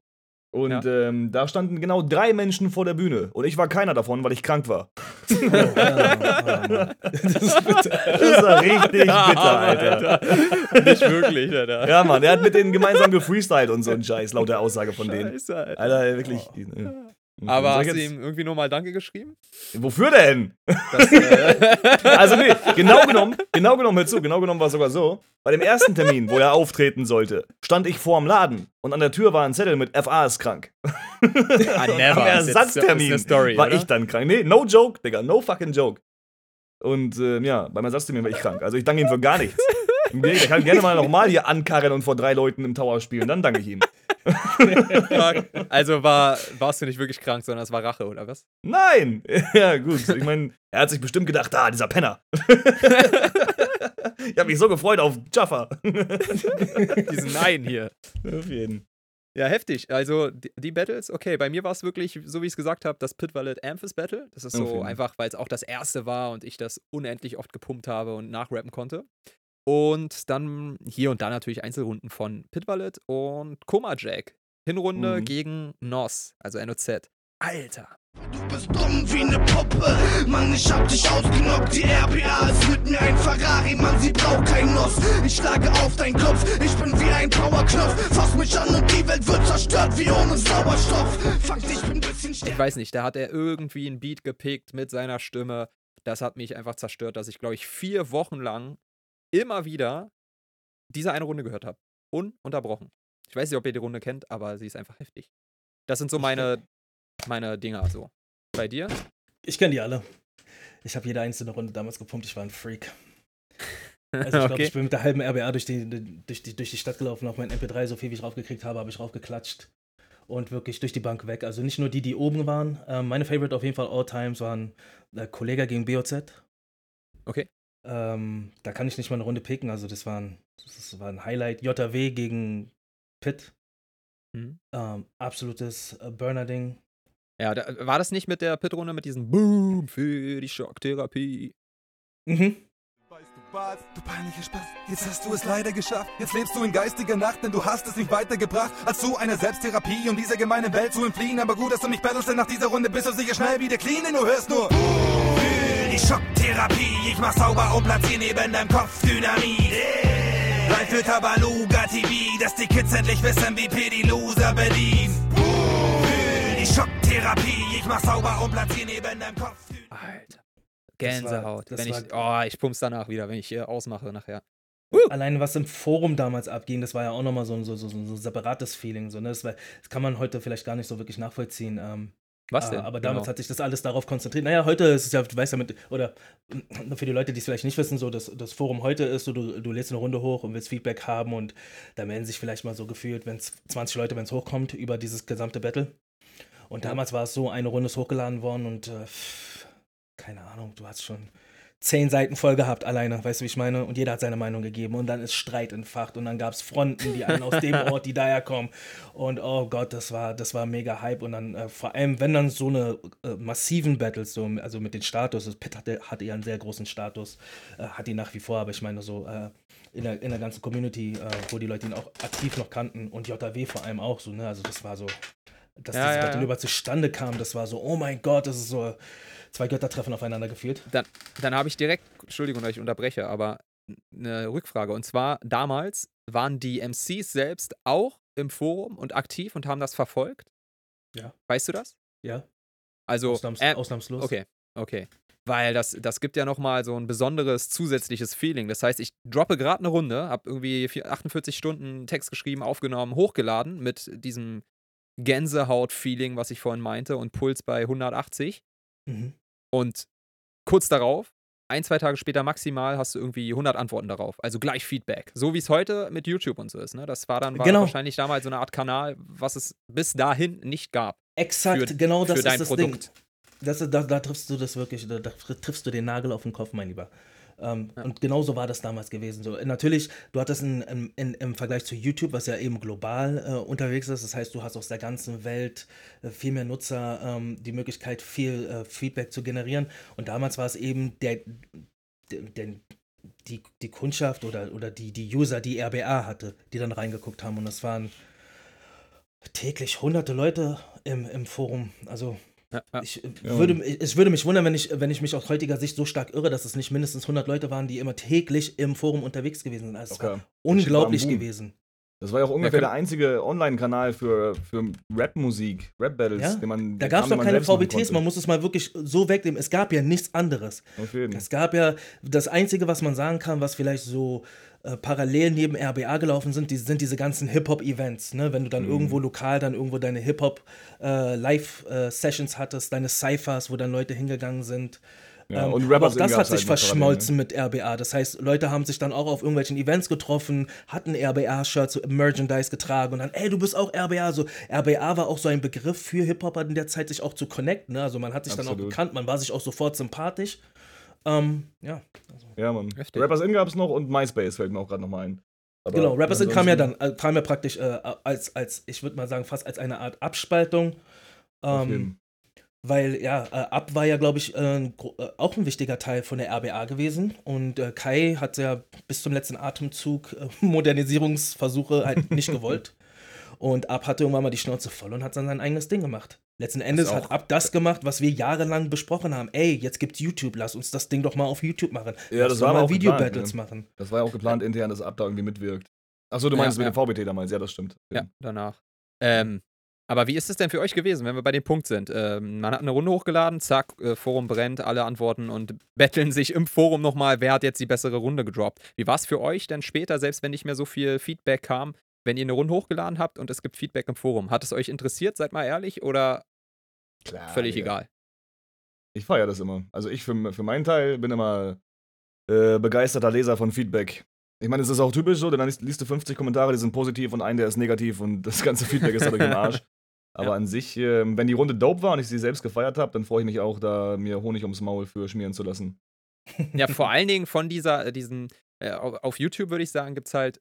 Und Ja. ähm, da standen genau drei Menschen vor der Bühne. Und ich war keiner davon, weil ich krank war. Oh, ja, ja. Das ist bitter. Das war richtig bitter, Alter. Nicht wirklich, Alter. Ja, Mann, er hat mit denen gemeinsam gefreestylt und so ein Scheiß, laut der Aussage von denen. Scheiße, Alter. Alter, wirklich. Oh. Äh, Aber ich hast du ihm irgendwie nur mal Danke geschrieben? Wofür denn? Dass, äh, Also nee, genau genommen, genau genommen, hör zu, genau genommen war es sogar so. Bei dem ersten Termin, wo er auftreten sollte, stand ich vorm Laden und an der Tür war ein Zettel mit FA ist krank. ah, Am never. Jetzt- Ersatztermin Story, war oder? ich dann krank. Nee, no joke, Digga, no fucking joke. Und ähm, ja, beim Ersatztermin war ich krank. Also ich danke ihm für gar nichts. Der kann gerne mal nochmal hier ankarren und vor drei Leuten im Tower spielen, dann danke ich ihm. Also war, warst du nicht wirklich krank, sondern es war Rache, oder was? Nein! Ja, gut. Ich meine, er hat sich bestimmt gedacht, ah, dieser Penner. ich habe mich so gefreut auf Jaffa. Diesen Nein hier. auf jeden. Ja, heftig. Also die, die Battles, okay, bei mir war es wirklich, so wie ich es gesagt habe, das Pit Wallet Amphis Battle. Das ist so Okay. einfach, weil es auch das erste war und ich das unendlich oft gepumpt habe und nachrappen konnte. Und dann hier und da natürlich Einzelrunden von Pit Wallet und Koma Jack. Hinrunde Mhm. gegen NOS, also NOZ. Alter. Du bist dumm wie ne Puppe, Mann, ich hab dich ausgenockt. Die RPA ist mit mir ein Ferrari, Mann, sie braucht kein Nuss. Ich schlage auf deinen Kopf, ich bin wie ein Powerknopf. Fass mich an und die Welt wird zerstört wie ohne Sauerstoff. Fuck dich, bin ein bisschen Ich stärker. weiß nicht, da hat er irgendwie einen Beat gepickt mit seiner Stimme. Das hat mich einfach zerstört, dass ich, glaube ich, vier Wochen lang immer wieder diese eine Runde gehört habe. Ununterbrochen. Ich weiß nicht, ob ihr die Runde kennt, aber sie ist einfach heftig. Das sind so meine, meine Dinger so. Bei dir? Ich kenne die alle. Ich habe jede einzelne Runde damals gepumpt. Ich war ein Freak. Also ich glaube, Okay. ich bin mit der halben RBA durch die, durch, die, durch die Stadt gelaufen. Auf mein MP3, so viel wie ich raufgekriegt habe, habe ich raufgeklatscht. Und wirklich durch die Bank weg. Also nicht nur die, die oben waren. Ähm, meine Favorite auf jeden Fall all times waren äh, Kollega gegen BOZ. Okay. Ähm, da kann ich nicht mal eine Runde picken. Also das war ein, das war ein Highlight. JW gegen Pitt. Mhm. Ähm, absolutes äh, Burner-Ding. Ja, da, war das nicht mit der Pit-Runde mit diesem Boom für die Schocktherapie? Mhm. Weißt du was? Du peinlicher Spaß. Jetzt hast du es leider geschafft. Jetzt lebst du in geistiger Nacht, denn du hast es nicht weitergebracht, als zu einer Selbsttherapie, um dieser gemeinen Welt zu entfliehen. Aber gut, dass du mich battlest, denn nach dieser Runde bist du sicher schnell wieder clean, denn du hörst nur. Für die Schocktherapie, ich mach sauber und platzier neben deinem Kopf Dynamit. Live für Tabaluga TV, dass die Kids endlich wissen, wie P die Loser bedient. Die Schocktherapie, ich mach sauber und platzier neben deinem Kopf Dynamit. Alter. Gänsehaut. das wenn ich, war- oh, ich pump's danach wieder, wenn ich hier ausmache nachher. Alleine was im Forum damals abging, das war ja auch nochmal so ein so, so, so, so ein separates Feeling. So, ne? das, war, das kann man heute vielleicht gar nicht so wirklich nachvollziehen. Ähm, Was äh, denn? aber damals Genau. hat sich das alles darauf konzentriert. Naja, heute ist es ja, du weißt ja mit, oder für die Leute, die es vielleicht nicht wissen, so das, das Forum heute ist, so, du, du lädst eine Runde hoch und willst Feedback haben und da melden sich vielleicht mal so gefühlt, wenn es 20 Leute, wenn es hochkommt, über dieses gesamte Battle. Und Ja. damals war es so, eine Runde ist hochgeladen worden und äh, keine Ahnung, du hast schon zehn Seiten voll gehabt alleine, weißt du, wie ich meine? Und jeder hat seine Meinung gegeben und dann ist Streit entfacht und dann gab es Fronten, die einen aus dem Ort, die daher kommen. Und oh Gott, das war, das war mega Hype. Und dann äh, vor allem, wenn dann so eine äh, massiven Battles, so, also mit den Status, das Pitt hatte, hatte ja einen sehr großen Status, äh, hat ihn nach wie vor, aber ich meine so äh, in, der, in der ganzen Community, äh, wo die Leute ihn auch aktiv noch kannten und JW vor allem auch so, ne? Also das war so, dass Ja, dieses ja, Battle ja. über zustande kam, das war so, oh mein Gott, das ist so zwei Göttertreffen aufeinander geführt. Dann, dann habe ich direkt, Entschuldigung, dass ich unterbreche, aber eine Rückfrage. Und zwar, damals waren die MCs selbst auch im Forum und aktiv und haben das verfolgt? Ja. Weißt du das? Ja, Also, Ausnahms äh, ausnahmslos. okay, okay. Weil das, das gibt ja nochmal so ein besonderes zusätzliches Feeling. Das heißt, ich droppe gerade eine Runde, habe irgendwie vier- 48 Stunden Text geschrieben, aufgenommen, hochgeladen mit diesem Gänsehaut-Feeling, was ich vorhin meinte, und Puls bei 180. Mhm. Und kurz darauf, ein, zwei Tage später maximal, hast du irgendwie 100 Antworten darauf. Also gleich Feedback. So wie es heute mit YouTube und so ist. Ne? Das war dann war Genau. wahrscheinlich damals so eine Art Kanal, was es bis dahin nicht gab. Exakt, Für- genau das für dein ist das Produkt. Ding. Das, da, da triffst du das wirklich, da, da triffst du den Nagel auf den Kopf, mein Lieber. Ähm, Ja. Und genauso war das damals gewesen. So, natürlich, du hattest in, in, in, im Vergleich zu YouTube, was ja eben global äh, unterwegs ist, das heißt, du hast aus der ganzen Welt äh, viel mehr Nutzer ähm, die Möglichkeit, viel äh, Feedback zu generieren. Und damals war es eben der, der, der die, die Kundschaft oder, oder die, die User, die RBA hatte, die dann reingeguckt haben. Und das waren täglich hunderte Leute im, im Forum. Also Ja, ja. ich äh, würde, es würde mich wundern, wenn ich, wenn ich mich aus heutiger Sicht so stark irre, dass es nicht mindestens 100 Leute waren, die immer täglich im Forum unterwegs gewesen sind. Also es war unglaublich Boom. gewesen. Das war ja auch ungefähr der einzige Online-Kanal für, für Rap-Musik, Rap-Battles, Ja, den man. Da gab es noch keine VBTs, man muss es mal wirklich so wegnehmen. Es gab ja nichts anderes. Auf jeden. Es gab ja das Einzige, was man sagen kann, was vielleicht so äh, parallel neben RBA gelaufen sind, die, sind diese ganzen Hip-Hop-Events. Ne? Wenn du dann Mhm. irgendwo lokal dann irgendwo deine Hip-Hop-Live-Sessions hattest, deine Cyphers, wo dann Leute hingegangen sind. Ja, Ähm, und aber Rappers auch das hat sich halt verschmolzen mit RBA. Das heißt, Leute haben sich dann auch auf irgendwelchen Events getroffen, hatten RBA-Shirts, Merchandise getragen und dann, ey, du bist auch RBA. So, RBA war auch so ein Begriff für Hip-Hopper in der Zeit, sich auch zu connecten. Ne? Also man hat sich dann auch Absolut. bekannt, man war sich auch sofort sympathisch. Ähm, ja, Ja, Mann. Heftig. Rappers In gab's noch und MySpace fällt mir auch gerade nochmal ein. Aber genau. Rappers in kam ja dann, äh, kam ja praktisch äh, als, als, ich würde mal sagen, fast als eine Art Abspaltung. Ähm. Weil ja, äh, Ab war ja, glaube ich, äh, äh, auch ein wichtiger Teil von der RBA gewesen. Und äh, Kai hat ja bis zum letzten Atemzug äh, Modernisierungsversuche halt nicht gewollt. Und Ab hatte irgendwann mal die Schnauze voll und hat dann sein eigenes Ding gemacht. Letzten Endes hat Ab das gemacht, was wir jahrelang besprochen haben. Ey, jetzt gibt's YouTube, lass uns das Ding doch mal auf YouTube machen. Ja, Lass das war mal auch Video-Battles geplant, machen. Das war ja auch geplant intern, dass Ab da irgendwie mitwirkt. Achso, du Ja, meinst mit ja. dem VBT damals, ja, das stimmt. Ja, danach. Ähm, aber wie ist es denn für euch gewesen, wenn wir bei dem Punkt sind? Ähm, man hat eine Runde hochgeladen, zack, äh, Forum brennt, alle antworten und betteln sich im Forum nochmal, wer hat jetzt die bessere Runde gedroppt. Wie war es für euch denn später, selbst wenn nicht mehr so viel Feedback kam, wenn ihr eine Runde hochgeladen habt und es gibt Feedback im Forum? Hat es euch interessiert, seid mal ehrlich, oder Klar, völlig Digga. egal? Ich feiere das immer. Also ich für, für meinen Teil bin immer äh, begeisterter Leser von Feedback. Ich meine, es ist auch typisch so, denn dann liest, du 50 Kommentare, die sind positiv und ein, der ist negativ und das ganze Feedback ist dadurch im Arsch. Aber Ja. an sich, ähm, wenn die Runde dope war und ich sie selbst gefeiert habe, dann freue ich mich auch, da mir Honig ums Maul für schmieren zu lassen. Ja, vor allen Dingen von dieser, äh, diesen, äh, auf, auf YouTube würde ich sagen, gibt es halt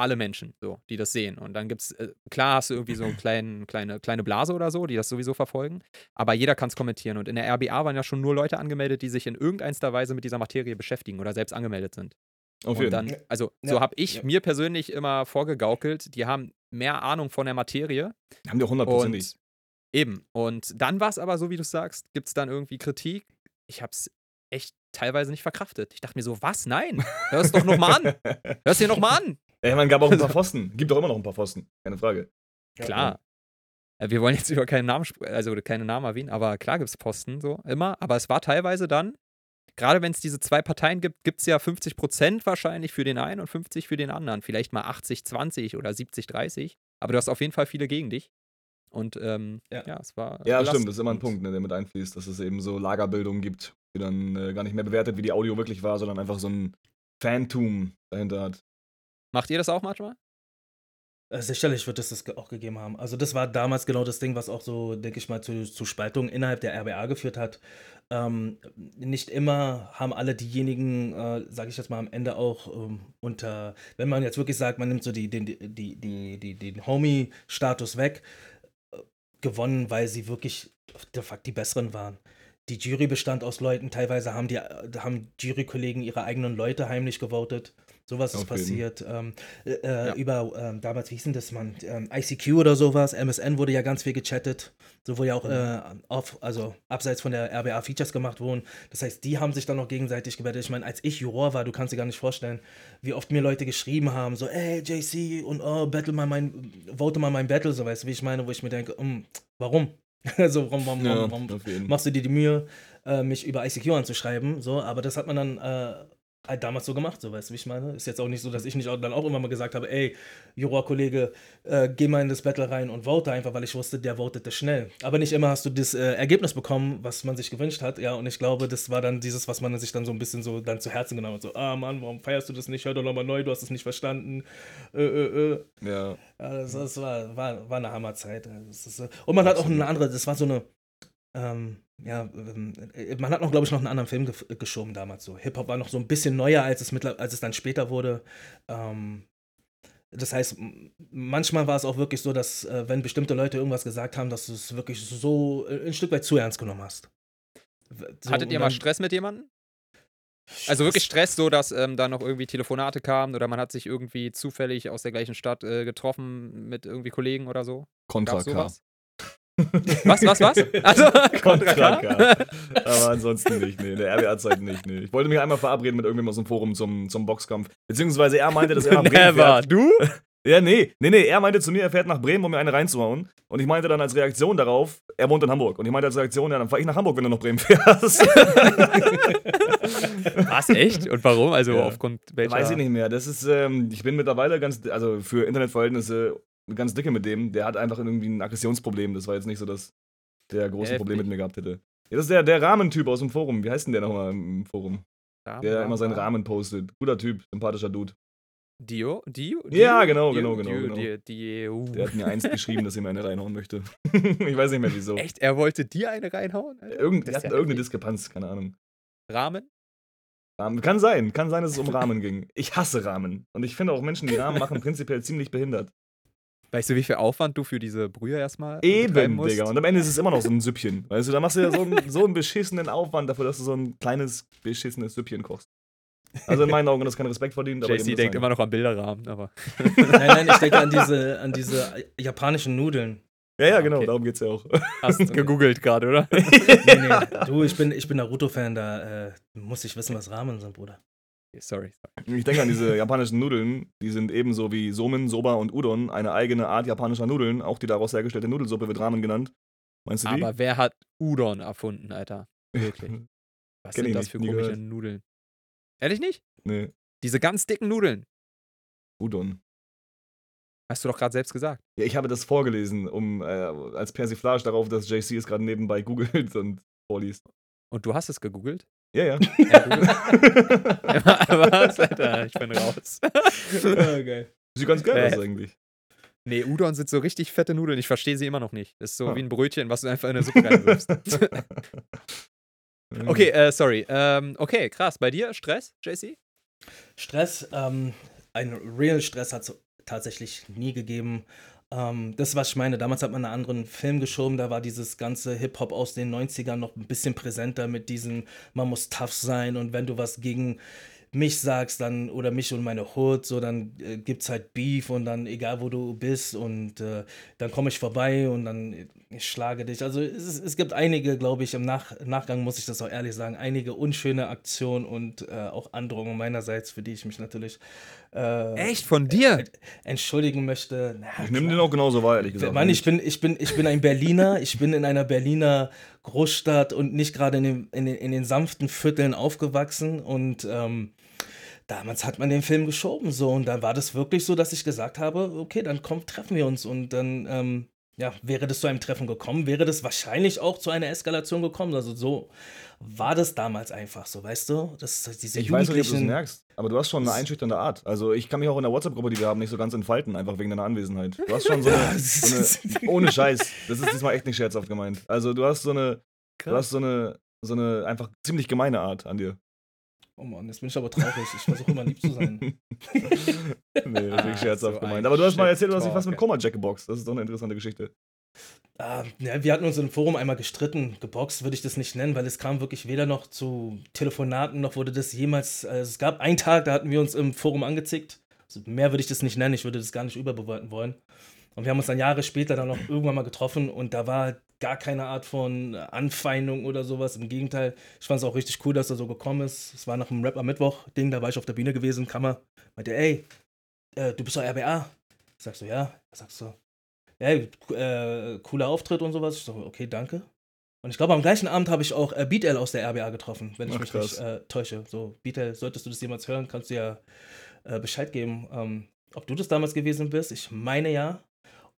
alle Menschen, so, die das sehen. Und dann gibt's, äh, klar hast du irgendwie so eine kleine, kleine, kleine Blase oder so, die das sowieso verfolgen, aber jeder kann es kommentieren. Und in der RBA waren ja schon nur Leute angemeldet, die sich in irgendeiner Weise mit dieser Materie beschäftigen oder selbst angemeldet sind. Auf Und jeden dann, also Ja, so habe ich ja. mir persönlich immer vorgegaukelt, die haben mehr Ahnung von der Materie Haben die auch hundertprozentig. und eben. Und dann war es aber so, wie du sagst, gibt es dann irgendwie Kritik. Ich habe es echt teilweise nicht verkraftet. Ich dachte mir so, was? Nein, hör es doch nochmal an. Hör es dir nochmal an. Ey, man gab auch ein paar Pfosten. Gibt auch immer noch ein paar Pfosten. Keine Frage. Klar. Äh, Wir wollen jetzt über keinen Namen, also keine Namen erwähnen, aber klar gibt es Posten so immer. Aber es war teilweise dann, gerade wenn es diese zwei Parteien gibt, gibt es ja 50 Prozent wahrscheinlich für den einen und 50 für den anderen. Vielleicht mal 80, 20 oder 70, 30. Aber du hast auf jeden Fall viele gegen dich. Und ähm, ja. Ja. es war. Ja, belastend. stimmt, das ist immer ein Punkt, ne, der mit einfließt, dass es eben so Lagerbildung gibt, dann äh, gar nicht mehr bewertet, wie die Audio wirklich war, sondern einfach so ein Phantom dahinter hat. Macht ihr das auch manchmal? Äh, Sicherlich wird es das auch gegeben haben. Also das war damals genau das Ding, was auch so, denke ich mal, zu, zu Spaltungen innerhalb der RBA geführt hat. Ähm, nicht immer haben alle diejenigen, äh, sage ich jetzt mal amEnde auch ähm, unter, wenn man jetzt wirklich sagt, man nimmt so die, den, die, die, die, die, den Homie-Status weg, äh, gewonnen, weil sie wirklich de facto die Besseren waren. Die Jury bestand aus Leuten, teilweise haben die äh, haben Jurykollegen ihre eigenen Leute heimlich gewotet. Sowas ist Auf passiert. Ähm, äh, äh, Ja. Über ähm, damals, wie hieß denn das, Mann? Ähm, ICQ oder sowas, MSN wurde ja ganz viel gechattet. So wo ja auch äh, auf, also abseits von der RBA Features gemacht wurden. Das heißt, die haben sich dann noch gegenseitig gebettet. Ich meine, als ich Juror war, du kannst dir gar nicht vorstellen, wie oft mir Leute geschrieben haben, so, ey, JC und oh, battle mal mein, vote mal mein Battle, so weißt du, wie ich meine, wo ich mir denke, mm, warum? also, warum, warum, warum, warum auf jeden. machst du dir die Mühe, äh, mich über ICQ anzuschreiben, so, aber das hat man dann äh, halt damals so gemacht, so, weißt du, wie ich meine? Ist jetzt auch nicht so, dass ich nicht auch, dann auch immer mal gesagt habe, ey, Juror-Kollege, äh, geh mal in das Battle rein und vote einfach, weil ich wusste, der votete schnell. Aber nicht immer hast du das äh, Ergebnis bekommen, was man sich gewünscht hat, ja, und ich glaube, das war dann dieses, was man sich dann so ein bisschen so dann zu Herzen genommen hat, so, ah, Mann, warum feierst du das nicht? Hör doch nochmal neu, du hast es nicht verstanden, äh, äh, äh. Ja. Ja, das, das war, war, war eine Hammerzeit. Äh, und man hat auch eine andere, das war so eine, ähm, ja, ähm, äh, man hat noch, glaube ich, noch einen anderen Film gef- geschoben damals. So. Hip-Hop war noch so ein bisschen neuer, als es, mittler als es dann später wurde. Ähm, das heißt, manchmal war es auch wirklich so, dass, äh, wenn bestimmte Leute irgendwas gesagt haben, dass du es wirklich so äh, ein Stück weit zu ernst genommen hast. So, Hattet ihr mal Stress mit jemandem? Also wirklich Stress, so dass ähm, da noch irgendwie Telefonate kamen oder man hat sich irgendwie zufällig aus der gleichen Stadt äh, getroffen mit irgendwie Kollegen oder so. Contra Gab's K. Was, was, was? Also, Contra K. Aber ansonsten nicht, nee. In der RBA-Zeit nicht, nee. Ich wollte mich einmal verabreden mit irgendjemandem aus dem Forum zum, zum Boxkampf. Beziehungsweise er meinte, dass er nach Bremen Never. fährt. Du? Ja, nee, nee, nee. Er meinte zu mir, er fährt nach Bremen, um mir eine reinzuhauen. Und ich meinte dann als Reaktion darauf, er wohnt in Hamburg. Und ich meinte als Reaktion, ja, dann fahre ich nach Hamburg, wenn du nach Bremen fährst. Was, echt? Und warum? Also Ja. aufgrund welcher... Weiß ich nicht mehr. Das ist, ähm, ich bin mittlerweile ganz, also für Internetverhältnisse ganz dicke mit dem. Der hat einfach irgendwie ein Aggressionsproblem. Das war jetzt nicht so, dass der große Heftig. Problem mit mir gehabt hätte. Ja, das ist der, der Rahmentyp aus dem Forum. Wie heißt denn der nochmal im Forum? Rahmen, Der Rahmen, immer seinen Rahmen. Postet. Guter Typ, sympathischer Dude. Dio? Dio? Ja, Dio? genau, Dio? genau, genau, Dio, genau. Dio, Dio. Der hat mir einst geschrieben, dass er mir eine reinhauen möchte. ich weiß nicht mehr wieso. Echt? Er wollte dir eine reinhauen? Alter? Irgend, er ist hat ja irgendeine. Diskrepanz, keine Ahnung. Rahmen? Rahmen. Kann sein, kann sein, dass es um Rahmen ging. Ich hasse Rahmen. Und ich finde auch Menschen, die Rahmen machen, prinzipiell ziemlich behindert. Weißt du, wie viel Aufwand du für diese Brühe erstmal Eben, musst? Digga. Und am Ende ist es immer noch so ein Süppchen. Weißt du, da machst du ja so einen, so einen beschissenen Aufwand dafür, dass du so ein kleines, beschissenes Süppchen kochst. Also in meinen Augen das kein Respekt verdient, aber JC denkt sein. immer noch an Bilderrahmen, aber. Nein, nein, ich denke an diese, an diese japanischen Nudeln. Ja, ja, Ah, genau, okay. darum geht's ja auch. Hast du gegoogelt gerade, oder? Nee, nee. Du, ich bin, ich bin Naruto-Fan, da äh, muss ich wissen, was Ramen sind, Bruder. Sorry. sorry. Ich denke an diese japanischen Nudeln, die sind ebenso wie Somen, Soba und Udon eine eigene Art japanischer Nudeln. Auch die daraus hergestellte Nudelsuppe wird Ramen genannt. Meinst du die? Aber wer hat Udon erfunden, Alter? Wirklich. Was Kenn sind ich das nicht, für komische gehört. Nudeln? Ehrlich nicht? nee, Diese ganz dicken Nudeln. Udon. Hast du doch gerade selbst gesagt. Ja, ich habe das vorgelesen, um äh, als Persiflage darauf, dass JC es gerade nebenbei googelt und vorliest. Und du hast es gegoogelt? Ja, ja. Was, Alter? Ich bin raus. Ah, geil. Sieht ganz geil Äh, aus eigentlich. Nee, Udon sind so richtig fette Nudeln. Ich verstehe sie immer noch nicht. Das ist so Ah. wie ein Brötchen, was du einfach in eine Suppe reinwirfst. okay, äh, sorry. Ähm, okay, krass. Bei dir Stress, JC? Stress, ähm, einen real Stress hat es tatsächlich nie gegeben. Ähm, das, was ich meine, damals hat man einen anderen Film geschoben, da war dieses ganze Hip-Hop aus den 90ern noch ein bisschen präsenter mit diesem, man muss tough sein und wenn du was gegen mich sagst, dann, oder mich und meine Hood, so, dann äh, gibt's halt Beef und dann, egal wo du bist, und äh, dann komme ich vorbei und dann äh, ich schlage dich. Also es, ist- es gibt einige, glaube ich, im Nach Nachgang muss ich das auch ehrlich sagen, einige unschöne Aktionen und äh, auch Androhungen meinerseits, für die ich mich natürlich äh, Echt? Von dir? entschuldigen möchte. Na, Ich nehme den auch genauso wahr, ehrlich gesagt. Mann, ich bin, ich, bin, ich bin ein Berliner, ich bin in einer Berliner Großstadt und nicht gerade in den, in, den, in den sanften Vierteln aufgewachsen und ähm, damals hat man den Film geschoben so und dann war das wirklich so, dass ich gesagt habe, okay, dann komm, treffen wir uns und dann, ähm, ja, wäre das zu einem Treffen gekommen, wäre das wahrscheinlich auch zu einer Eskalation gekommen, also so war das damals einfach so, weißt du, das diese Ich weiß nicht, ob du es Jugendlichen- merkst, aber du hast schon eine einschüchternde Art. Also ich kann mich auch in der WhatsApp-Gruppe, die wir haben, nicht so ganz entfalten, einfach wegen deiner Anwesenheit. Du hast schon so eine, so eine ohne Scheiß, das ist diesmal echt nicht scherzhaft gemeint. Also du hast so eine, du hast so eine, so eine einfach ziemlich gemeine Art an dir. Oh Mann, jetzt bin ich aber traurig, ich versuche immer lieb zu sein. nee, das ist Ah, scherzhaft so gemeint. ein Aber du hast mal erzählt, du hast dich fast mit. Koma Jack geboxt. Das ist doch eine interessante Geschichte. Ah, ja, wir hatten uns im Forum einmal gestritten. Geboxt würde ich das nicht nennen, weil es kam wirklich weder noch zu Telefonaten, noch wurde das jemals. Also es gab einen Tag, da hatten wir uns im Forum angezickt. Also mehr würde ich das nicht nennen, ich würde das gar nicht überbewerten wollen. Und wir haben uns dann Jahre später dann noch irgendwann mal getroffen und da war gar keine Art von Anfeindung oder sowas. Im Gegenteil, ich fand es auch richtig cool, dass er so gekommen ist. Es war nach dem Rap am Mittwoch-Ding, da war ich auf der Bühne gewesen, kam er, meinte, ey, äh, du bist doch RBA. Ich sag so, ja. Was sagst du? Ja, äh, cooler Auftritt und sowas. Ich so, okay, danke. Und ich glaube, am gleichen Abend habe ich auch äh, Beatel aus der RBA getroffen, wenn ich Ach, mich krass. nicht äh, täusche. So, Beatel, solltest du das jemals hören, kannst du ja äh, Bescheid geben, ähm, ob du das damals gewesen bist. Ich meine ja.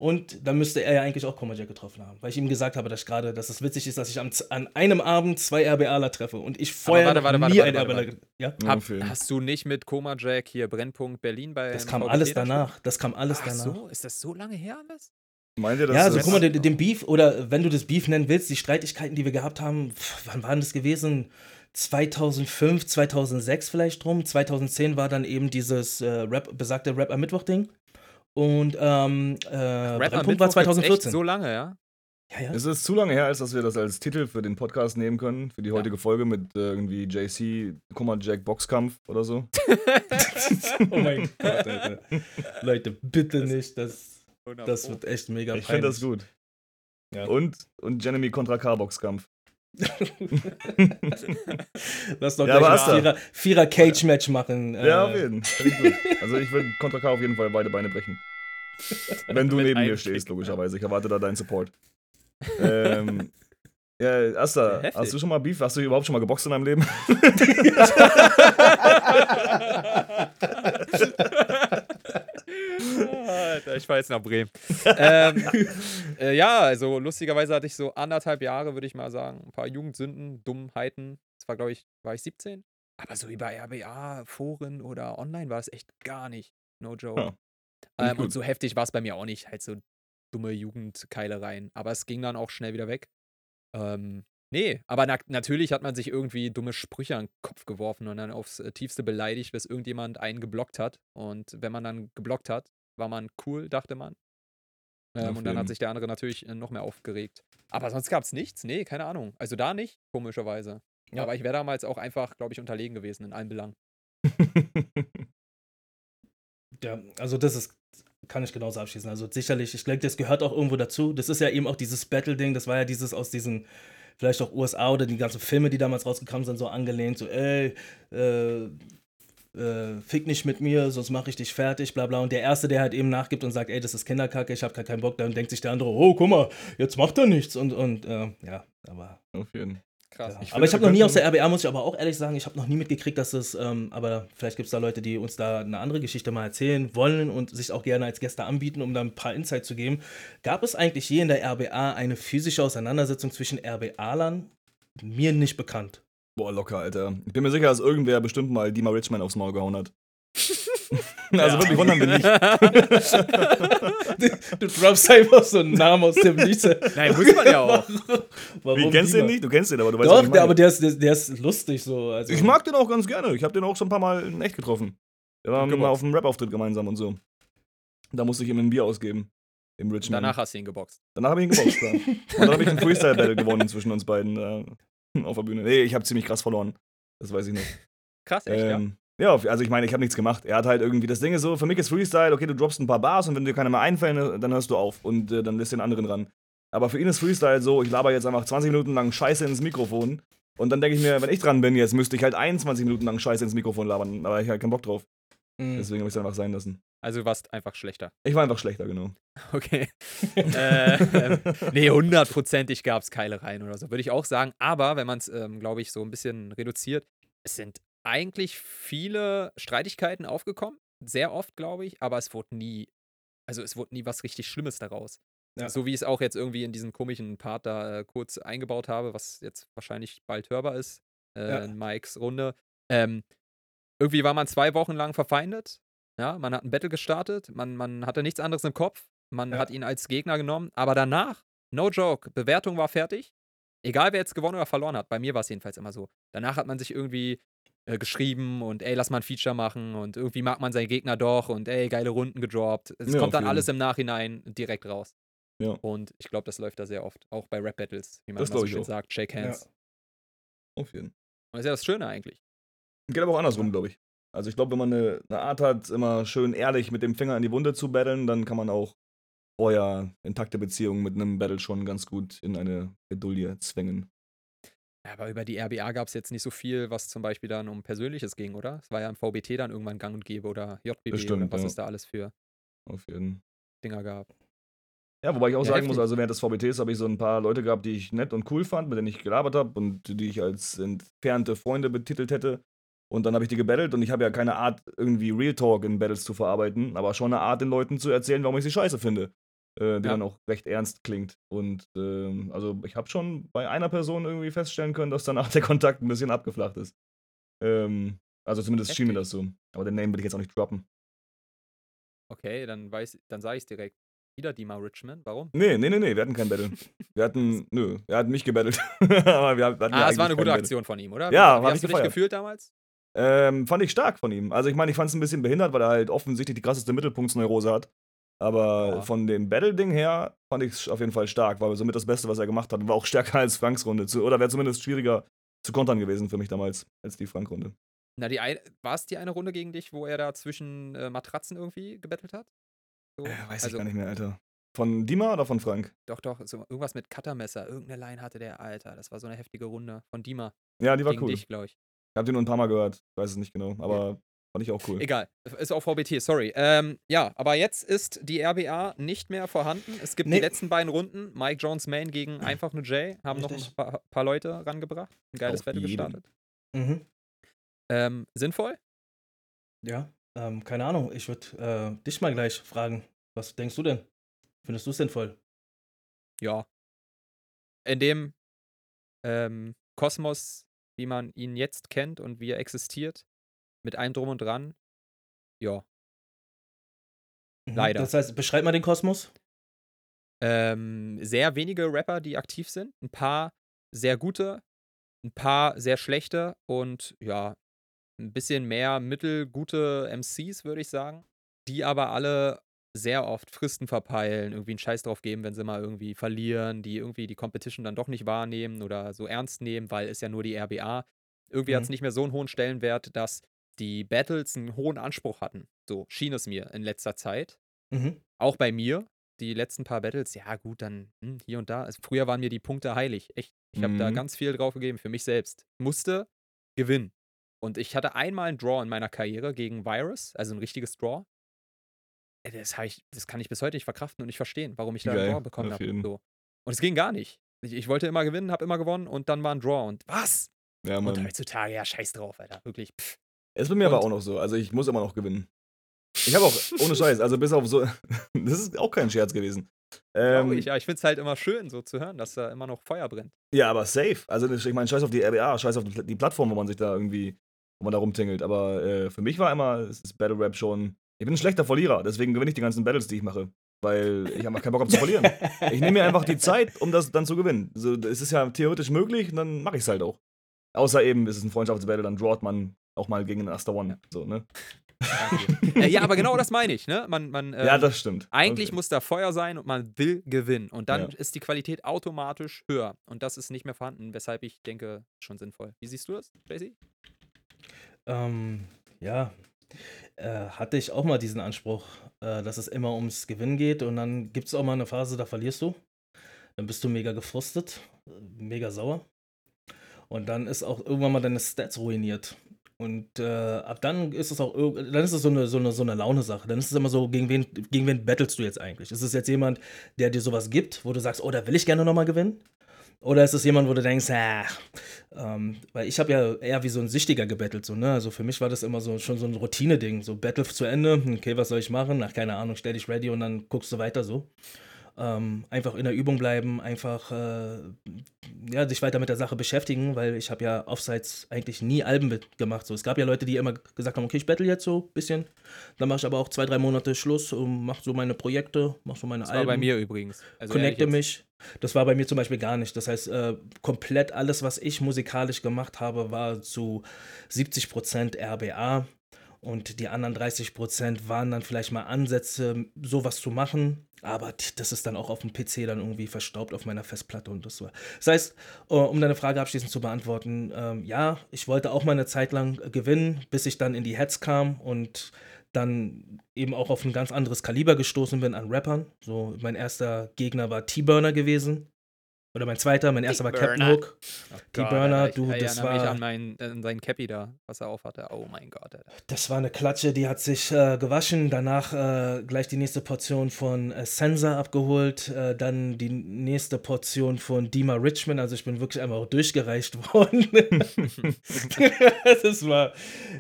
Und dann müsste er ja eigentlich auch Koma Jack getroffen haben, weil ich ihm gesagt habe, dass ich gerade, dass es witzig ist, dass ich am, an einem Abend zwei RBAler treffe und ich vorher warte, warte, nie warte, ein warte, RBAler. Ja, Hab, hast du nicht mit Koma Jack hier Brennpunkt Berlin bei das kam alles da danach. Das kam alles Ach danach. so, ist das so lange her alles? Meint ihr, dass Ja, also das guck mal, den, den Beef oder wenn du das Beef nennen willst, die Streitigkeiten, die wir gehabt haben, pf, wann waren das gewesen? 2005, 2006 vielleicht drum. 2010 war dann eben dieses äh, Rap, besagte Rap am Mittwoch-Ding. Und ähm, äh, Brennpunkt war gibt's 2014. Echt so lange, ja? Ja, ja. Es ist zu lange her, als dass wir das als Titel für den Podcast nehmen können, für die heutige Folge mit äh, irgendwie JC, Kummer Jack Boxkampf oder so. oh mein Gott, Alter. Leute, bitte nicht. Das, das wird echt mega Ich finde das gut. Ja. Und, und Jeremy kontra Carbox-Kampf. Lass doch Ja, gleich ein. Vierer, Vierer Cage-Match machen. Ja, äh, auf jeden Fall. Also ich würde kontra K auf jeden Fall beide Beine brechen. Wenn du Mit neben mir stehst, logischerweise. Ich erwarte da deinen Support. ähm, ja, Asta, Heftig. hast du schon mal Beef? Hast du überhaupt schon mal geboxt in deinem Leben? Alter, ich fahr jetzt nach Bremen. ähm, äh, ja, also lustigerweise hatte ich so anderthalb Jahre, würde ich mal sagen. Ein paar Jugendsünden, Dummheiten. Das war, glaube ich, war ich 17? Aber so über RBA, Foren oder online war es echt gar nicht. No joke. Ja, ähm, und so heftig war es bei mir auch nicht. Halt so dumme Jugendkeilereien. Aber es ging dann auch schnell wieder weg. Ähm, nee, aber na natürlich hat man sich irgendwie dumme Sprüche an den Kopf geworfen und dann aufs äh, tiefste beleidigt, bis irgendjemand einen geblockt hat. Und wenn man dann geblockt hat, war man cool, dachte man. Ähm, und dann hat sich der andere natürlich äh, noch mehr aufgeregt. Aber sonst gab es nichts. Nee, keine Ahnung. Also da nicht, komischerweise. Ja. Aber ich wäre damals auch einfach, glaube ich, unterlegen gewesen in allen Belangen. Ja, also das ist, kann ich genauso abschließen. Also sicherlich, ich denke, das gehört auch irgendwo dazu. Das ist ja eben auch dieses Battle-Ding, das war ja dieses aus diesen, vielleicht auch USA oder die ganzen Filme, die damals rausgekommen sind, so angelehnt, so, ey, äh, äh, fick nicht mit mir, sonst mache ich dich fertig, bla bla. Und der Erste, der halt eben nachgibt und sagt, ey, das ist Kinderkacke, ich habe gar keinen Bock, dann denkt sich der andere, oh, guck mal, jetzt macht er nichts. Und, und äh, ja, aber auf jeden Fall. Krass. ja. Ich aber ich habe noch nie aus der RBA, muss ich aber auch ehrlich sagen, ich habe noch nie mitgekriegt, dass es, ähm, aber vielleicht gibt es da Leute, die uns da eine andere Geschichte mal erzählen wollen und sich auch gerne als Gäste anbieten, um da ein paar Insights zu geben. Gab es eigentlich je in der RBA eine physische Auseinandersetzung zwischen RBA-Lern? Mir nicht bekannt. Boah, locker, Alter. Ich bin mir sicher, dass irgendwer bestimmt mal Dima Richman aufs Maul gehauen hat. also wirklich wundern wir nicht. du droppst einfach so einen Namen aus dem Nichts. Nein, muss man ja auch. Warum Wie, kennst du den nicht? Du kennst den, aber du weißt Doch, was ich der, meine. aber der ist, der, der ist lustig so. Also, Ich mag den auch ganz gerne. Ich habe den auch schon ein paar Mal in echt getroffen. Wir waren mal auf einem Rap-Auftritt gemeinsam und so. Da musste ich ihm ein Bier ausgeben. Im Richmond. Danach hast du ihn geboxt. Danach habe ich ihn geboxt, ja. Und dann habe ich ein Freestyle-Battle gewonnen zwischen uns beiden auf der Bühne. Nee, ich habe ziemlich krass verloren. Das weiß ich noch. Krass, echt, ja. Ähm, ja, auf- also ich meine, ich habe nichts gemacht. Er hat halt irgendwie, das Ding ist so, für mich ist Freestyle, okay, du droppst ein paar Bars und wenn dir keine mehr einfallen, dann hörst du auf und äh, dann lässt den anderen ran. Aber für ihn ist Freestyle so, ich laber jetzt einfach 20 Minuten lang Scheiße ins Mikrofon und dann denke ich mir, wenn ich dran bin, jetzt müsste ich halt 21 Minuten lang Scheiße ins Mikrofon labern, aber ich halt keinen Bock drauf. Mhm. Deswegen habe ich es einfach sein lassen. Also du warst einfach schlechter. Ich war einfach schlechter, genau. Okay. äh, ähm, nee, hundertprozentig gab es Keilereien oder so, würde ich auch sagen. Aber wenn man es, ähm, glaube ich, so ein bisschen reduziert, es sind eigentlich viele Streitigkeiten aufgekommen. Sehr oft, glaube ich, aber es wurde nie, also es wurde nie was richtig Schlimmes daraus. Ja. So wie ich es auch jetzt irgendwie in diesem komischen Part da äh, kurz eingebaut habe, was jetzt wahrscheinlich bald hörbar ist, äh, Ja. in Mikes Runde. Ähm, irgendwie war man zwei Wochen lang verfeindet. Ja, man hat ein Battle gestartet, man, man hatte nichts anderes im Kopf, man Ja. hat ihn als Gegner genommen, aber danach, no joke, Bewertung war fertig. Egal wer jetzt gewonnen oder verloren hat, bei mir war es jedenfalls immer so. Danach hat man sich irgendwie äh, geschrieben und ey, lass mal ein Feature machen und irgendwie mag man seinen Gegner doch und ey, geile Runden gedroppt. Es Ja, kommt dann alles im Nachhinein direkt raus. Ja. Und ich glaube, das läuft da sehr oft, auch bei Rap-Battles, wie man Das immer so schön auch. sagt, Shake Hands. Auf jeden Und das ist ja das Schöne eigentlich. Geht aber auch andersrum, glaube ich. Also ich glaube, wenn man eine, eine Art hat, immer schön ehrlich mit dem Finger in die Wunde zu battlen, dann kann man auch vorher intakte Beziehungen mit einem Battle schon ganz gut in eine Bedulie zwängen. Ja, aber über die RBA gab es jetzt nicht so viel, was zum Beispiel dann um Persönliches ging, oder? Es war ja im VBT dann irgendwann gang und gäbe oder JBB stimmt, oder was ja. es da alles für Auf jeden Dinger gab. Ja, wobei ich auch Ja, sagen muss, heftig. also während des VBTs habe ich so ein paar Leute gehabt, die ich nett und cool fand, mit denen ich gelabert habe und die ich als entfernte Freunde betitelt hätte. Und dann habe ich die gebettelt und ich habe ja keine Art, irgendwie Real Talk in Battles zu verarbeiten, aber schon eine Art, den Leuten zu erzählen, warum ich sie scheiße finde. Äh, die Ja. dann auch recht ernst klingt. Und ähm, also ich habe schon bei einer Person irgendwie feststellen können, dass danach der Kontakt ein bisschen abgeflacht ist. Ähm, also zumindest schien mir Heftig. das so. Aber den Name will ich jetzt auch nicht droppen. Okay, dann weiß dann sage ich es direkt. Wieder Dima Richmond. Warum? Nee, nee, nee, nee, wir hatten kein Battle. Wir hatten, nö, er hat mich gebettelt. aber wir hatten Ah, es war eine gute Aktion von ihm, oder? Ja, wie, wie hast du dich gefühlt damals? Ähm, fand ich stark von ihm. Also ich meine, ich fand es ein bisschen behindert, weil er halt offensichtlich die krasseste Mittelpunktsneurose hat. Aber Ja. von dem Battle-Ding her fand ich es auf jeden Fall stark. War somit das Beste, was er gemacht hat. Und war auch stärker als Franks Runde. Zu, oder wäre zumindest schwieriger zu kontern gewesen für mich damals als die Frank-Runde. Na, die war es die eine Runde gegen dich, wo er da zwischen äh, Matratzen irgendwie gebettelt hat? So? Äh, weiß also, ich gar nicht mehr, Alter. Von Dima oder von Frank? Doch, doch, so irgendwas mit Cuttermesser. Irgendeine Line hatte der, Alter. Das war so eine heftige Runde. Von Dima. Ja, die war gegen cool. dich, glaube ich. Ich hab die nur ein paar Mal gehört. Ich weiß es nicht genau. Aber fand ich auch cool. Egal. Ist auch VBT, sorry. Ähm, ja, aber jetzt ist die RBA nicht mehr vorhanden. Es gibt Nee. die letzten beiden Runden. Mike Jones Main gegen einfach nur Jay. Haben noch Richtig. ein paar, paar Leute rangebracht. Ein geiles Battle jeden. gestartet. Mhm. Ähm, sinnvoll? Ja, ähm, keine Ahnung. Ich würde äh, dich mal gleich fragen. Was denkst du denn? Findest du es sinnvoll? Ja. In dem ähm, Kosmos, wie man ihn jetzt kennt und wie er existiert, mit allem drum und dran, ja. Mhm. Leider. Das heißt, beschreib mal den Kosmos. Ähm, sehr wenige Rapper, die aktiv sind. Ein paar sehr gute, ein paar sehr schlechte und ja, ein bisschen mehr mittelgute MCs, würde ich sagen. Die aber alle sehr oft Fristen verpeilen, irgendwie einen Scheiß drauf geben, wenn sie mal irgendwie verlieren, die irgendwie die Competition dann doch nicht wahrnehmen oder so ernst nehmen, weil es ja nur die RBA. Irgendwie hat es Mhm. nicht mehr so einen hohen Stellenwert, dass die Battles einen hohen Anspruch hatten. So schien es mir in letzter Zeit Mhm. auch bei mir, die letzten paar Battles, ja gut, dann hm, hier und da. Also früher waren mir die Punkte heilig. Echt. Ich habe da Mhm. ganz viel drauf gegeben für mich selbst. Musste gewinnen. Und ich hatte einmal einen Draw in meiner Karriere gegen Virus, also ein richtiges Draw. Das, ich, das kann ich bis heute nicht verkraften und nicht verstehen, warum ich da Geil, einen Draw bekommen habe. So. Und es ging gar nicht. Ich, ich wollte immer gewinnen, habe immer gewonnen und dann war ein Draw. Und was? Ja, Und Mann. heutzutage, ja, scheiß drauf, Alter. Wirklich. Pff. Ist bei mir aber Und- auch noch so. Also ich muss immer noch gewinnen. Ich habe auch, ohne Scheiß, also bis auf so, das ist auch kein Scherz gewesen. Ähm, ich, ja, ich finde es halt immer schön, so zu hören, dass da immer noch Feuer brennt. ja, aber safe. Also ich meine, scheiß auf die RBA, scheiß auf die Plattform, wo man sich da irgendwie, wo man da rumtingelt. Aber äh, für mich war immer, es ist Battle Rap schon, ich bin ein schlechter Verlierer, deswegen gewinne ich die ganzen Battles, die ich mache. Weil ich einfach keinen Bock habe zu verlieren. Ich nehme mir einfach die Zeit, um das dann zu gewinnen. So, es ist ja theoretisch möglich und dann mache ich es halt auch. Außer eben, es ist ein Freundschaftsbattle, dann drawt man auch mal gegen den Aster One. So, ne? Danke. äh, ja, aber genau das meine ich, ne? Man, man, ja, ähm, das stimmt. Eigentlich Okay. muss da Feuer sein und man will gewinnen. Und dann Ja. ist die Qualität automatisch höher. Und das ist nicht mehr vorhanden, weshalb ich denke, schon sinnvoll. Wie siehst du das, Jay-Z? Ähm, ja, äh, hatte ich auch mal diesen Anspruch, äh, dass es immer ums Gewinnen geht und dann gibt es auch mal eine Phase, da verlierst du. Dann bist du mega gefrustet, äh, mega sauer. Und dann ist auch irgendwann mal deine Stats ruiniert. Und äh, ab dann ist es auch dann ist es so eine, so eine, so eine Laune-Sache. Dann ist es immer so, gegen wen, gegen wen battlest du jetzt eigentlich? Ist es jetzt jemand, der dir sowas gibt, wo du sagst, oh, da will ich gerne nochmal gewinnen? Oder ist es jemand, wo du denkst, ah, ähm, weil ich habe ja eher wie so ein Süchtiger gebettelt, so, ne? Also für mich war das immer so schon so ein Routine-Ding. So Battle zu Ende, okay, was soll ich machen? Ach, keine Ahnung, stell dich ready und dann guckst du weiter so. Ähm, einfach in der Übung bleiben, einfach äh, ja, sich weiter mit der Sache beschäftigen, weil ich habe ja Offsites eigentlich nie Alben gemacht. So. Es gab ja Leute, die immer gesagt haben, okay, ich battle jetzt so ein bisschen, dann mache ich aber auch zwei, drei Monate Schluss und mache so meine Projekte, mache so meine Das Alben war bei mir übrigens. Also connecte mich. Das war bei mir zum Beispiel gar nicht. Das heißt, äh, komplett alles, was ich musikalisch gemacht habe, war zu 70% RBA und die anderen 30% waren dann vielleicht mal Ansätze, sowas zu machen. Aber das ist dann auch auf dem PC dann irgendwie verstaubt auf meiner Festplatte und das war. Das heißt, äh, um deine Frage abschließend zu beantworten, ähm, ja, ich wollte auch mal eine Zeit lang gewinnen, bis ich dann in die Heads kam und dann eben auch auf ein ganz anderes Kaliber gestoßen bin an Rappern. So, mein erster Gegner war T-Burner gewesen. Oder mein zweiter, mein erster war Captain. Hook. gesagt. die Burner, ich du, das erinnere mich war- an, mein, an sein Cappy da, was er aufhatte. Oh mein Gott, Alter. Das war eine Klatsche, die hat sich äh, gewaschen. Danach äh, gleich die nächste Portion von äh, Sensa abgeholt. Äh, dann die nächste Portion von Dima Richmond. Also ich bin wirklich einmal auch durchgereicht worden. das, war,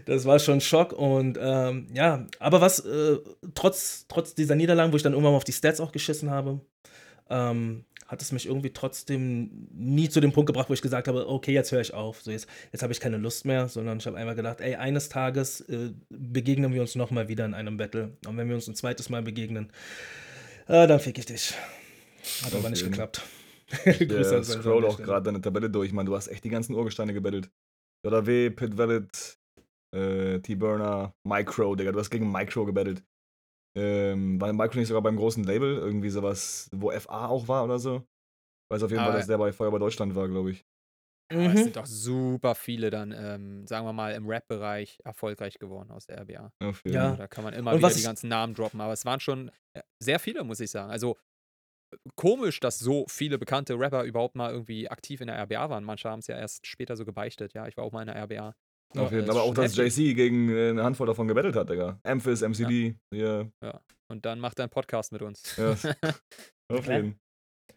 das war schon Schock. Und ähm, ja, aber was, äh, trotz, trotz dieser Niederlagen, wo ich dann irgendwann mal auf die Stats auch geschissen habe, ähm, hat es mich irgendwie trotzdem nie zu dem Punkt gebracht, wo ich gesagt habe, okay, jetzt höre ich auf. So jetzt, jetzt habe ich keine Lust mehr, sondern ich habe einfach gedacht, ey, eines Tages äh, begegnen wir uns nochmal wieder in einem Battle. Und wenn wir uns ein zweites Mal begegnen, äh, dann fick ich dich. Hat aber nicht geklappt. Der Grüße an Sensa an scroll auch gerade deine Tabelle durch. Man, du hast echt die ganzen Urgesteine gebettelt. JW, Pit Valid, äh, T-Burner, Micro, Digga. Du hast gegen Micro gebettelt. Ähm, war Micro nicht sogar beim großen Label? Irgendwie sowas, wo FA auch war oder so? Weiß auf jeden Fall, Aber- dass der bei Feuerwehr Deutschland war, glaube ich. Aber es Mhm. sind doch super viele dann, ähm, sagen wir mal, im Rap-Bereich erfolgreich geworden aus der RBA. Auf jeden Ja. Fall. Da kann man immer Und wieder die ganzen Namen droppen, aber es waren schon äh, sehr viele, muss ich sagen. Also komisch, dass so viele bekannte Rapper überhaupt mal irgendwie aktiv in der RBA waren. Manche haben es ja erst später so gebeichtet. Ja, ich war auch mal in der RBA. Auf Ja, jeden. Aber auch, dass. JC gegen äh, eine Handvoll davon gebettelt hat, Digga. Amphis, MCD, ja. Und dann macht er einen Podcast mit uns. Ja. Auf jeden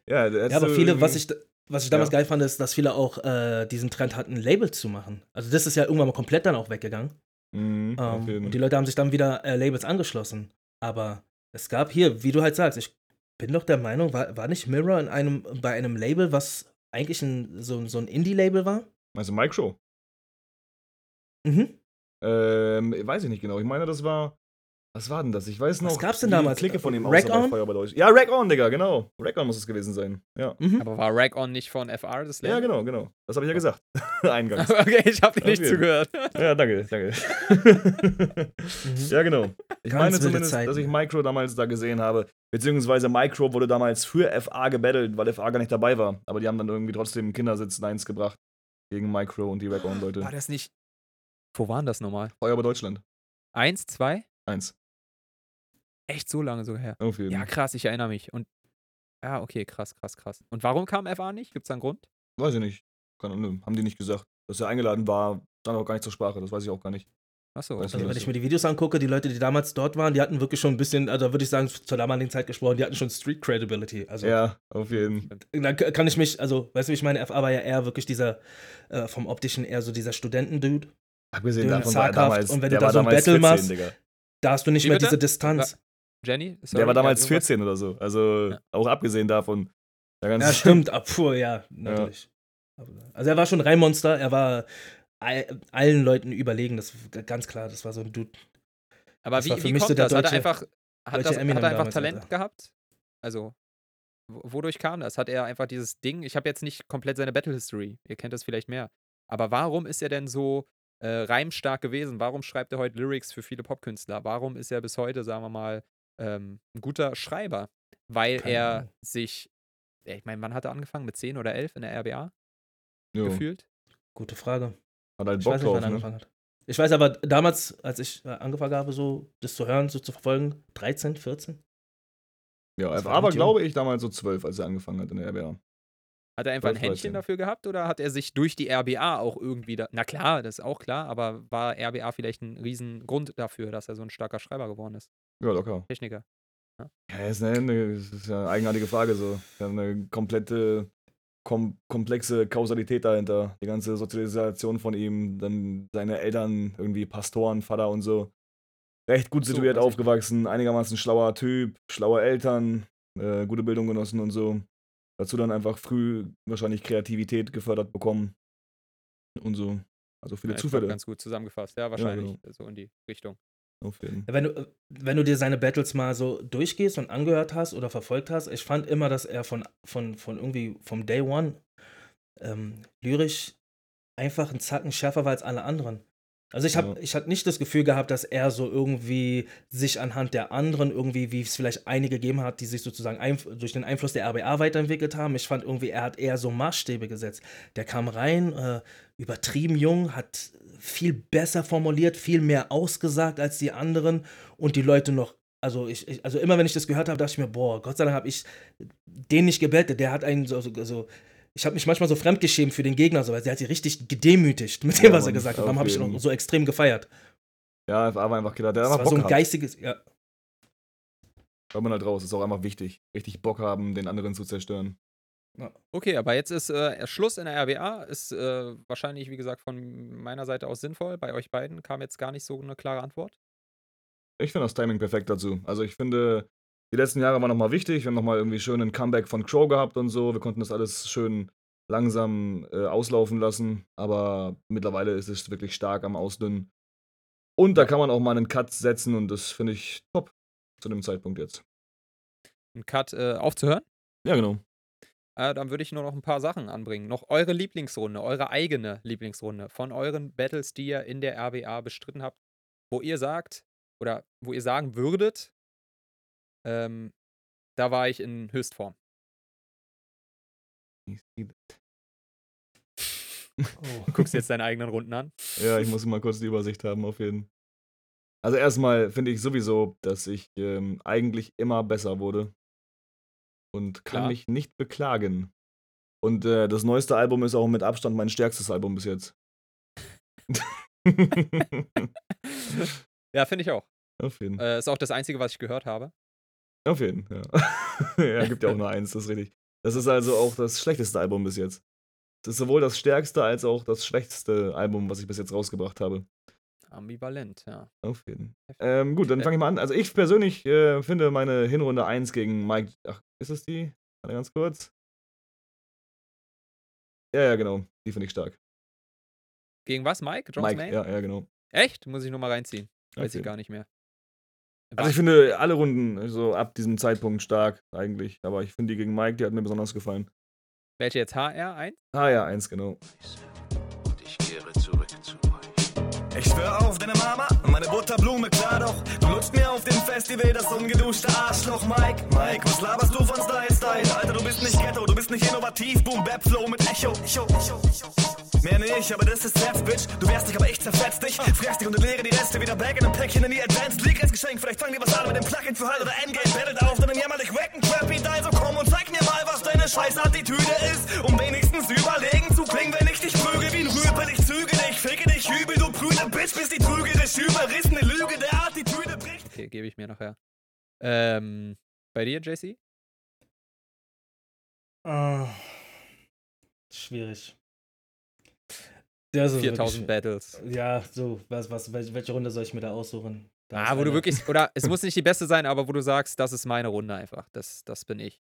Ja, Ja, aber viele, was ich, was ich damals Ja. geil fand, ist, dass viele auch äh, diesen Trend hatten, Labels zu machen. Also das ist ja irgendwann mal komplett dann auch weggegangen. Mhm, Ähm, und die Leute haben sich dann wieder äh, Labels angeschlossen. Aber es gab hier, wie du halt sagst, ich bin doch der Meinung, war, war nicht Mirror in einem, bei einem Label, was eigentlich ein, so, so ein Indie-Label war? Also Micro. Mhm. Ähm, weiß ich nicht genau. Ich meine, das war. Was war denn das? Ich weiß noch. Was gab's denn damals? Clique von ihm Rack bei On? Ja, Rack On, Digga, genau. Rack On muss es gewesen sein. Ja. Mhm. aber war Rag On nicht von FR das Ja, Label? genau, genau. Das habe ich ja gesagt. Eingangs. okay, ich habe dir Auf nicht zugehört. Ja, danke, danke. Mhm. ja, genau. Ich Ganz meine zumindest, Zeiten. dass ich Micro damals da gesehen habe. Beziehungsweise Micro wurde damals für FA gebettelt, weil FA gar nicht dabei war. Aber die haben dann irgendwie trotzdem Kindersitz Neins gebracht. Gegen Micro und die Rack On-Leute. War das nicht. Wo waren das nochmal? Feuerwehr Deutschland. Eins, zwei? Eins. Echt so lange sogar her. Auf jeden Ja, krass, ich erinnere mich. Und ja, okay, krass, krass, krass. Und warum kam FA nicht? Gibt es da einen Grund? Weiß ich nicht. Keine Ahnung, haben die nicht gesagt. Dass er eingeladen war, stand auch gar nicht zur Sprache. Das weiß ich auch gar nicht. Achso, du, Also okay. wenn ich mir die Videos angucke, die Leute, die damals dort waren, die hatten wirklich schon ein bisschen, also würde ich sagen, zur damaligen Zeit gesprochen, die hatten schon Street Credibility. Also Ja, auf jeden da k- kann ich mich, also weißt du, wie ich meine, FA war ja eher wirklich dieser, äh, vom optischen eher so dieser Studentendude. Abgesehen Dünn, davon war er damals, Und wenn du der da war so ein damals Battle 14, machst, Digga. Da hast du nicht Wie mehr bitte? diese Distanz. Jenny? Der sorry, war damals ja, irgendwas? 14 oder so. Also Ja. auch abgesehen davon. Der ganze Ja, stimmt, ah, puh, ja, natürlich. Also er war schon ein Reinmonster, er war all, allen Leuten überlegen, das ist ganz klar, das war so ein Dude. Aber Das wie, war wie so kommt der das? Hat er deutsche- einfach, hat, deutsche das, hat er einfach Talent Alter. gehabt? Also, wo- wodurch kam das? Hat er einfach dieses Ding? Ich habe jetzt nicht komplett seine Battle History. Ihr kennt das vielleicht mehr. Aber warum ist er denn so äh, reimstark gewesen? Warum schreibt er heute Lyrics für viele Popkünstler? Warum ist er bis heute, sagen wir mal, ähm, ein guter Schreiber? Weil Keine er Ahnung. sich, ich meine, wann hat er angefangen? Mit 10 oder 11 in der RBA Jo, gefühlt? Gute Frage. hat halt Ich Bock weiß nicht, wann drauf, er ne? angefangen hat. Ich weiß aber damals, als ich äh, angefangen habe, so das zu hören, so zu verfolgen, 13, 14? Ja, Das er war aber, glaube ich, damals so 12, als er angefangen hat in der RBA. Hat er einfach ein 12, Händchen 13. dafür gehabt oder hat er sich durch die RBA auch irgendwie da. Na klar, das ist auch klar, aber war RBA vielleicht ein Riesengrund dafür, dass er so ein starker Schreiber geworden ist? Ja, locker. Techniker. Ja, das ist, eine, das ist ja eine eigenartige Frage so. Ja, eine komplette, kom komplexe Kausalität dahinter. Die ganze Sozialisation von ihm, dann seine Eltern, irgendwie Pastoren, Vater und so. Recht gut So, situiert ich aufgewachsen, einigermaßen schlauer Typ, schlaue Eltern, äh, gute Bildung genossen und so. Dazu dann einfach früh wahrscheinlich Kreativität gefördert bekommen. Und so. Also viele Ja, Zufälle. Ganz gut zusammengefasst, ja, wahrscheinlich. genau. So in die Richtung. Auf jeden. Ja, Wenn du, wenn du dir seine Battles mal so durchgehst und angehört hast oder verfolgt hast, ich fand immer, dass er von, von, von irgendwie vom Day One ähm, lyrisch einfach einen Zacken schärfer war als alle anderen. Also ich habe Ja. ich hatte nicht das Gefühl gehabt, dass er so irgendwie sich anhand der anderen irgendwie, wie es vielleicht einige gegeben hat, die sich sozusagen durch den Einfluss der RBA weiterentwickelt haben. Ich fand irgendwie, er hat eher so Maßstäbe gesetzt. Der kam rein, äh, übertrieben jung, hat viel besser formuliert, viel mehr ausgesagt als die anderen und die Leute noch. Also, ich, ich, also immer wenn ich das gehört habe, dachte ich mir, boah, Gott sei Dank habe ich den nicht gebettet. Der hat einen so, so, so ich habe mich manchmal so fremdgeschämt für den Gegner, so, weil der hat sie richtig gedemütigt mit dem, Ja, was er gesagt hat. auf Darum habe ich ihn auch so extrem gefeiert. Ja, er war einfach Killer. Der hat Das einfach war so Bock ein gehabt. geistiges, ja, Hört man halt raus, ist auch einfach wichtig. Richtig Bock haben, den anderen zu zerstören. Okay, aber jetzt ist äh, Schluss in der RBA. Ist äh, wahrscheinlich, wie gesagt, von meiner Seite aus sinnvoll. Bei euch beiden kam jetzt gar nicht so eine klare Antwort. Ich finde das Timing perfekt dazu. Also ich finde, die letzten Jahre waren nochmal wichtig. Wir haben nochmal irgendwie schön einen Comeback von Crow gehabt und so. Wir konnten das alles schön langsam äh, auslaufen lassen. Aber mittlerweile ist es wirklich stark am Ausdünnen. Und da kann man auch mal einen Cut setzen und das finde ich top zu dem Zeitpunkt jetzt. Einen Cut äh, aufzuhören. Ja, genau. Äh, dann würde ich nur noch ein paar Sachen anbringen. Noch eure Lieblingsrunde, eure eigene Lieblingsrunde von euren Battles, die ihr in der RBA bestritten habt, wo ihr sagt oder wo ihr sagen würdet, Ähm, da war ich in Höchstform. Oh. Du guckst jetzt deine eigenen Runden an. Ja, ich muss mal kurz die Übersicht haben, auf jeden Fall. Also erstmal finde ich sowieso, dass ich ähm, eigentlich immer besser wurde. Und kann Klar. mich nicht beklagen. Und äh, das neueste Album ist auch mit Abstand mein stärkstes Album bis jetzt. Ja, finde ich auch. auf jeden. Äh, ist auch das Einzige, was ich gehört habe. Auf jeden, ja. ja, gibt ja auch nur eins, das ist richtig. Das ist also auch das schlechteste Album bis jetzt. Das ist sowohl das stärkste als auch das schwächste Album, was ich bis jetzt rausgebracht habe. Ambivalent, ja. Auf jeden. Ähm, gut, dann fange ich mal an. Also ich persönlich äh, finde meine Hinrunde 1 gegen Mike. Ach, ist es die? Warte ganz kurz. Ja, ja, genau. Die finde ich stark. Gegen was, Mike? Jones Mike, Main? ja, ja, genau. Echt? Muss ich nur mal reinziehen. Weiß Okay. ich gar nicht mehr. Also ich finde alle Runden so ab diesem Zeitpunkt stark eigentlich. Aber ich finde die gegen Mike, die hat mir besonders gefallen. Welche jetzt? HR1? Ah ja, eins, genau. Und ich kehre zurück zu. Ich schwör auf deine Mama, meine Butterblume, klar doch. Du lutscht mir auf dem Festival das ungeduschte Arschloch, Mike. Mike, was laberst du von Style, Style? Alter, du bist nicht Ghetto, du bist nicht innovativ. Boom, Bap, Flow mit Echo. Echo, Echo, Echo. Mehr nicht, aber das ist Herz, Bitch. Du wärst dich, aber ich zerfetz dich. Fress dich und leere die Reste wieder back in einem Päckchen in die Advanced League als Geschenk. Vielleicht fangen die was an mit dem Plugin für Hall oder Endgame. Battlet auf deinem jämmerlich wacken Crappy Dial. So komm und zeig mir mal, was deine scheiß Attitüde ist. Um wenigstens überlegen zu klingen, wenn ich dich prüge wie ein Rüpel. Ich ficke dich übel, du prüde Bitch, bis die trügerisch überrissene Lüge der Attitüde bricht. Okay, gebe ich mir nachher. Ähm, bei dir, JC? Ah, schwierig. Das ist 4000 wirklich- Battles. Ja, so, was, was, wel- welche Runde soll ich mir da aussuchen? Da Ah, wo du eine- wirklich, oder es muss nicht die beste sein, aber wo du sagst, das ist meine Runde einfach. Das, das bin ich.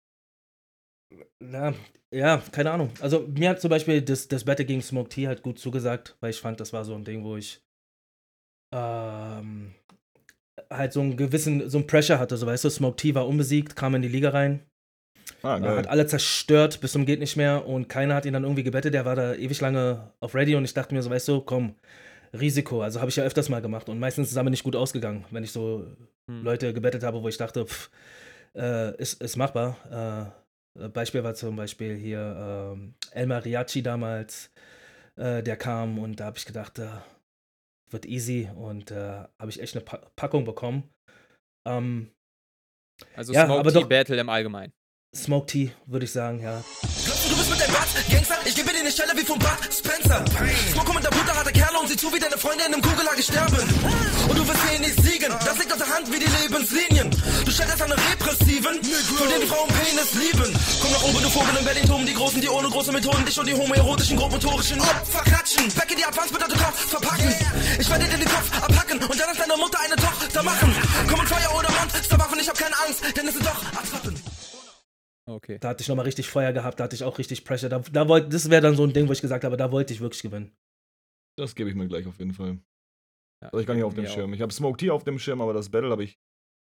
Na, ja, keine Ahnung. Also mir hat zum Beispiel das, das Battle gegen Smoke T halt gut zugesagt, weil ich fand, das war so ein Ding, wo ich ähm, halt so einen gewissen, so einen Pressure hatte. So weißt du, Smoke T war unbesiegt, kam in die Liga rein, Ah, äh, geil. hat alle zerstört bis zum geht nicht mehr und keiner hat ihn dann irgendwie gebettet. Der war da ewig lange auf Ready und ich dachte mir so, weißt du, komm, Risiko. Also habe ich ja öfters mal gemacht und meistens ist es aber nicht gut ausgegangen, wenn ich so Hm. Leute gebettet habe, wo ich dachte, pff, äh, ist, ist machbar. Äh, Beispiel war zum Beispiel hier ähm, El Mariachi damals, äh, der kam und da habe ich gedacht, äh, wird easy und äh, habe ich echt eine pa Packung bekommen. Ähm, Also Ja, Smoke Tea Battle im Allgemeinen. Smoke Tea, würde ich sagen, ja. Du, bist mit deinem Bart Gangster? Ich gebe dir eine Stelle wie vom Bud Spencer. Smoke mit der Butter harte Kerle und sieh zu, wie deine Freunde in einem Kugellager sterben. Und du wirst hier nicht siegen. Das liegt auf der Hand wie die Lebenslinien. Du stellst an Repressiven, von denen die Frauen Penis lieben. Komm nach oben, du Vogel in Berlin, die Großen, die ohne große Methoden, dich und die homoerotischen, grobmotorischen Opfer klatschen. Backe die Advance bedeutet Kopf verpacken. Ich werde dir den Kopf abhacken und dann aus deiner Mutter eine Tochter machen. Komm mit Feuer oder Monsterwaffen, ich hab keine Angst, denn es sind doch Attrappen. Okay. Da hatte ich nochmal richtig Feuer gehabt, da hatte ich auch richtig Pressure. Da, da wollt, das wäre dann so ein Ding, wo ich gesagt habe, da wollte ich wirklich gewinnen. Das gebe ich mir gleich auf jeden Fall. Ja, Also ich gar nicht auf dem mir auch. Schirm. Ich habe Smoke T auf dem Schirm, aber das Battle habe ich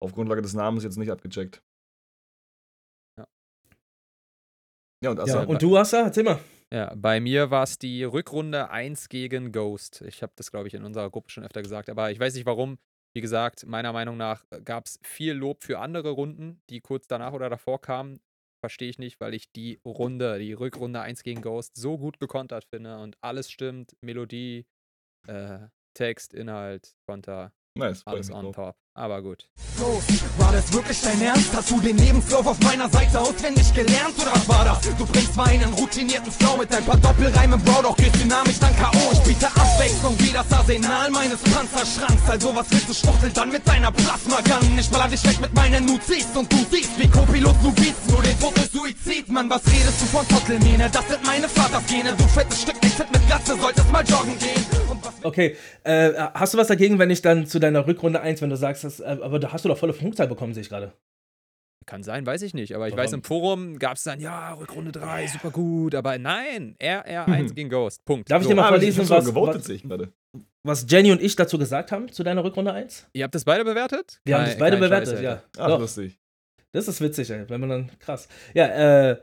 auf Grundlage des Namens jetzt nicht abgecheckt. Ja. Ja, und Ja, Assa, und du, Assa, erzähl mal. Ja, bei mir war es die Rückrunde 1 gegen Ghost. Ich habe das, glaube ich, in unserer Gruppe schon öfter gesagt, aber ich weiß nicht warum. Wie gesagt, meiner Meinung nach gab es viel Lob für andere Runden, die kurz danach oder davor kamen. Verstehe ich nicht, weil ich die Runde, die Rückrunde 1 gegen Ghost so gut gekontert finde und alles stimmt. Melodie, äh, Text, Inhalt, Konter, nice. alles on top. Aber gut. War das wirklich dein Ernst? Hast du den Lebenslauf auf meiner Seite auswendig gelernt? Oder was war das? Du bringst zwar einen routinierten Flow mit ein paar Doppelreimen, Bro, doch gehst dynamisch dann K.O. Ich biete Abwechslung wie das Arsenal meines Panzerschranks. Also was willst du schwuchteln dann mit deiner Plasmagun? Ich baller dich weg mit meinen Nuzis und du siehst wie Co-Pilot du bietst nur den Fokus Suizid. Mann, was redest du von Trottelmähne? Das sind meine Vatersgene. Du fettes Stück fit mit Glatze, solltest mal joggen gehen. Und was Okay, äh, hast du was dagegen, wenn ich dann zu deiner Rückrunde 1, wenn du sagst, dass, äh, aber da hast du doch volle Punktzahl bekommen, sehe ich gerade. Kann sein, weiß ich nicht. Aber ich Warum? weiß, im Forum gab es dann, ja, Rückrunde 3, super gut. Aber nein, RR1 gegen Ghost. Punkt. Darf ich So. dir mal Ah, ich sogar was, was, ich was Jenny und ich dazu gesagt haben zu deiner Rückrunde 1? Ihr habt das beide bewertet? Wir haben Kein- das beide bewertet, Scheiß, ja. Ach, Doch. lustig. Das ist witzig, ey, wenn man dann krass. Ja, äh,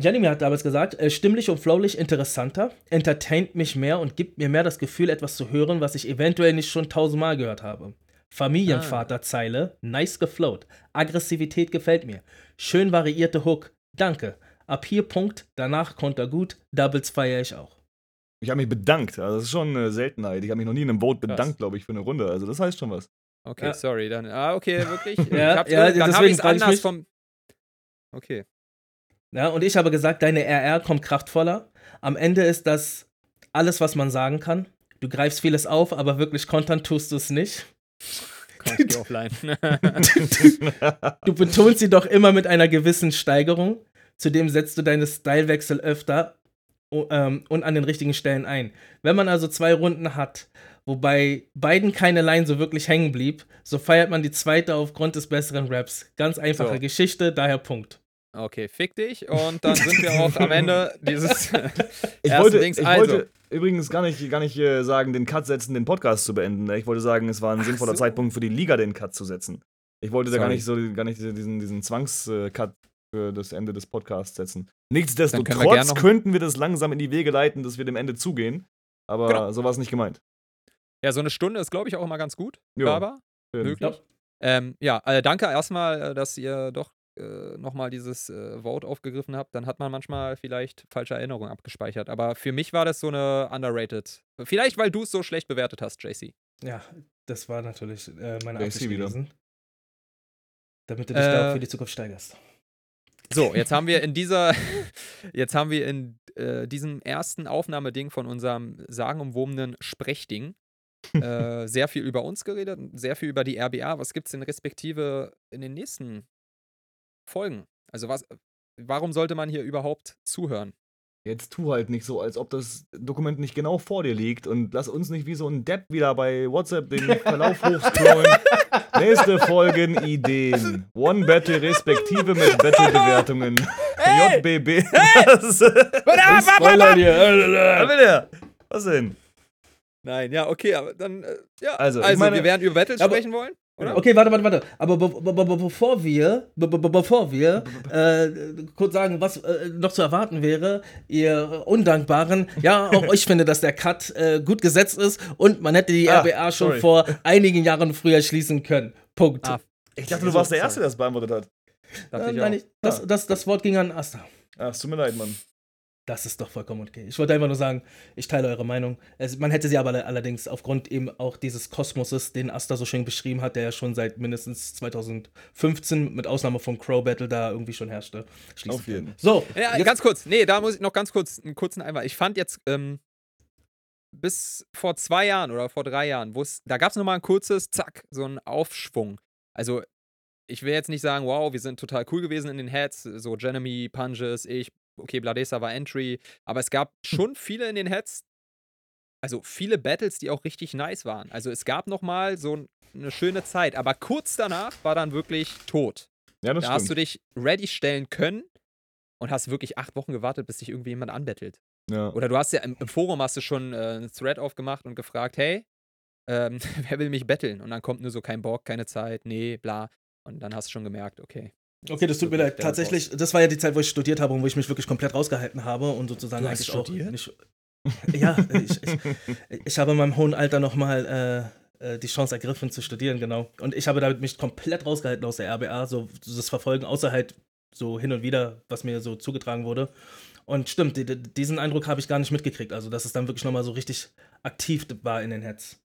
Jenny mir hat damals gesagt, äh, stimmlich und flowlich interessanter, entertaint mich mehr und gibt mir mehr das Gefühl, etwas zu hören, was ich eventuell nicht schon tausendmal gehört habe. Familienvater-Zeile, nice geflowt. Aggressivität gefällt mir. Schön variierte Hook. Danke. Ab hier Punkt, danach Konter gut, Doubles feiere ich auch. Ich habe mich bedankt. Also das ist schon eine Seltenheit. Ich habe mich noch nie in einem Krass. bedankt, glaube ich, für eine Runde. Also das heißt schon was. Okay, Ja. sorry. Dann, ah, okay, wirklich. Ja, ich hab's ja, dann habe deswegen ich es anders vom. Okay. Ja, und ich habe gesagt, deine RR kommt kraftvoller. Am Ende ist das alles, was man sagen kann. Du greifst vieles auf, aber wirklich kontern tust du es nicht. Komm, ich offline. Du betonst sie doch immer mit einer gewissen Steigerung. Zudem setzt du deine Stylewechsel öfter ähm, und an den richtigen Stellen ein. Wenn man also zwei Runden hat, wobei beiden keine Line so wirklich hängen blieb, so feiert man die zweite aufgrund des besseren Raps. Ganz einfache So. Geschichte, daher Punkt. Okay, fick dich. Und dann sind wir auch am Ende dieses Ich ersten wollte, Dings. ich also, wollte übrigens gar nicht, gar nicht äh, sagen, den Cut setzen, den Podcast zu beenden. ne? Ich wollte sagen, es war ein sinnvoller so. Zeitpunkt für die Liga, den Cut zu setzen. Ich wollte da gar Sorry. nicht so gar nicht diesen, diesen Zwangscut für das Ende des Podcasts setzen. Wir Nichtsdestotrotz noch- könnten wir das langsam in die Wege leiten, dass wir dem Ende zugehen. Aber Genau. so war es nicht gemeint. ja, so eine Stunde ist, glaube ich, auch immer ganz gut. Ja, Aber möglich. Ähm, ja, äh, danke erstmal, äh, dass ihr doch äh, nochmal dieses äh, Vote aufgegriffen habt. Dann hat man manchmal vielleicht falsche Erinnerungen abgespeichert. Aber für mich war das so eine underrated. Vielleicht, weil du es so schlecht bewertet hast, JC. Ja, das war natürlich äh, meine Absicht gewesen. Damit du dich da Äh, auch für die Zukunft steigerst. So, jetzt haben wir in dieser, jetzt haben wir in äh, diesem ersten Aufnahmeding von unserem sagenumwobenen Sprechding äh, sehr viel über uns geredet, sehr viel über die RBA. Was gibt es denn respektive in den nächsten Folgen? Also was, warum sollte man hier überhaupt zuhören? Jetzt tu halt nicht so, als ob das Dokument nicht genau vor dir liegt und lass uns nicht wie so ein Depp wieder bei WhatsApp den Verlauf hochscrollen. Nächste Folgen Ideen. One Battle respektive mit Battle-Bewertungen. JBB. Was? Was Spoiler dir. will der? Was denn? Nein, ja, okay, aber dann, äh, ja. Also, Also, meine- wir werden über Battles sprechen wollen, oder? Okay, warte, warte, warte. Aber be be be bevor wir, be be bevor wir äh, kurz sagen, was äh, noch zu erwarten wäre, ihr Undankbaren, ja, auch ich finde, dass der Cut äh, gut gesetzt ist und man hätte die Ah, RBA schon sorry. vor einigen Jahren früher schließen können. Punkt. Ah, Ich dachte, du warst der Erste, der das beantwortet hat. Dachte Äh, ich nein, ich, das, das, das Wort ging an Asta. Ach, es tut mir leid, Mann. Das ist doch vollkommen okay. Ich wollte einfach nur sagen, ich teile eure Meinung. Es, man hätte sie aber alle- allerdings aufgrund eben auch dieses Kosmoses, den Asta so schön beschrieben hat, der ja schon seit mindestens 2015 mit Ausnahme von Crow Battle da irgendwie schon herrschte. schließen Auf jeden. können. So, Ja, ganz kurz. Nee, da muss ich noch ganz kurz einen kurzen Einwand. Ich fand jetzt ähm, bis vor zwei Jahren oder vor drei Jahren, wo es, da gab es nochmal ein kurzes, zack, so einen Aufschwung. Also, ich will jetzt nicht sagen, wow, wir sind total cool gewesen in den Heads, so Jeremy, Punches, ich, okay, Bladesa war Entry, aber es gab schon viele in den Heads, also viele Battles, die auch richtig nice waren. Also, es gab nochmal so ein- eine schöne Zeit, aber kurz danach war dann wirklich tot. Ja, das Da hast du stimmt. dich ready stellen können und hast wirklich acht Wochen gewartet, bis dich irgendwie jemand anbettelt. Ja. Oder du hast ja im, im Forum hast du schon äh, einen Thread aufgemacht und gefragt, hey, ähm, wer will mich betteln? Und dann kommt nur so kein Bock, keine Zeit, nee, bla. Und dann hast du schon gemerkt, okay. Okay, das tut mir leid. Tatsächlich, das war ja die Zeit, wo ich studiert habe und wo ich mich wirklich komplett rausgehalten habe und sozusagen Du hast eigentlich auch studiert? nicht. Ja, ich, ich, ich habe in meinem hohen Alter nochmal äh, äh, die Chance ergriffen zu studieren, genau. Und ich habe damit mich komplett rausgehalten aus der RBA, so das Verfolgen, außer halt so hin und wieder, was mir so zugetragen wurde. Und stimmt, die, die, diesen Eindruck habe ich gar nicht mitgekriegt. Also, dass es dann wirklich nochmal so richtig aktiv war in den Heads.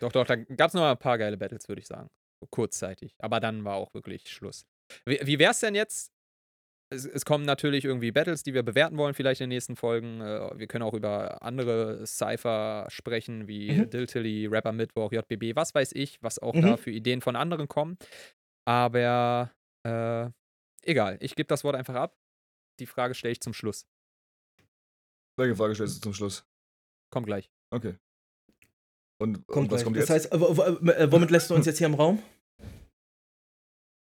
Doch, doch, da gab es noch mal ein paar geile Battles, würde ich sagen. Kurzzeitig. Aber dann war auch wirklich Schluss. Wie, wie wär's denn jetzt? Es, es kommen natürlich irgendwie Battles, die wir bewerten wollen, vielleicht in den nächsten Folgen. Äh, Wir können auch über andere Cypher sprechen, wie Mhm. Diltilly, Rapper Mittwoch, JBB, was weiß ich, was auch Mhm. da für Ideen von anderen kommen. Aber äh, egal, ich gebe das Wort einfach ab. Die Frage stelle ich zum Schluss. Welche Frage stellst du zum Schluss? Kommt gleich. Okay. Und, Kommt und was gleich. kommt das jetzt? heißt, w- w- äh, womit lässt du uns jetzt hier im Raum?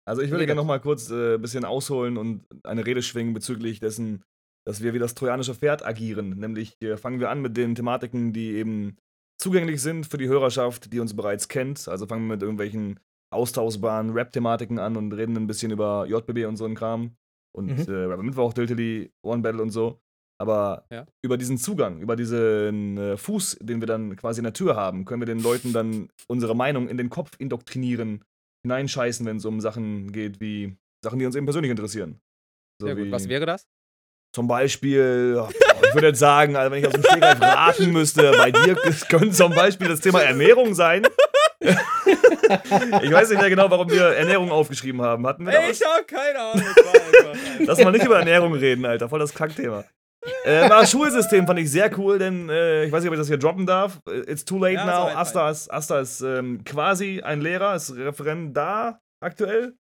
Also ich würde gerne noch mal kurz ein äh, bisschen ausholen und eine Rede schwingen bezüglich dessen, dass wir wie das trojanische Pferd agieren. Nämlich äh, fangen wir an mit den Thematiken, die eben zugänglich sind für die Hörerschaft, die uns bereits kennt. Also fangen wir mit irgendwelchen austauschbaren Rap-Thematiken an und reden ein bisschen über JBB und so einen Kram. Und Mhm. äh, Rapper Mittwoch, Diltily, One Battle und so. Aber Ja. über diesen Zugang, über diesen äh, Fuß, den wir dann quasi in der Tür haben, können wir den Leuten dann unsere Meinung in den Kopf indoktrinieren, hineinscheißen, wenn es um Sachen geht, wie Sachen, die uns eben persönlich interessieren. So Sehr gut. Was wäre das? zum Beispiel, ja, ich würde jetzt sagen, also wenn ich aus dem Stegreif raten müsste, bei dir könnte zum Beispiel das Thema Ernährung sein. ich weiß nicht mehr genau, warum wir Ernährung aufgeschrieben haben. Hatten wir da was? hab keine Ahnung. Lass mal nicht über Ernährung reden, Alter. Voll das Kackthema. Äh, das Schulsystem fand ich sehr cool, denn äh, ich weiß nicht, ob ich das hier droppen darf. It's too late Ja, now. alright, Asta ist, Asta ist ähm, quasi ein Lehrer, ist Referendar aktuell.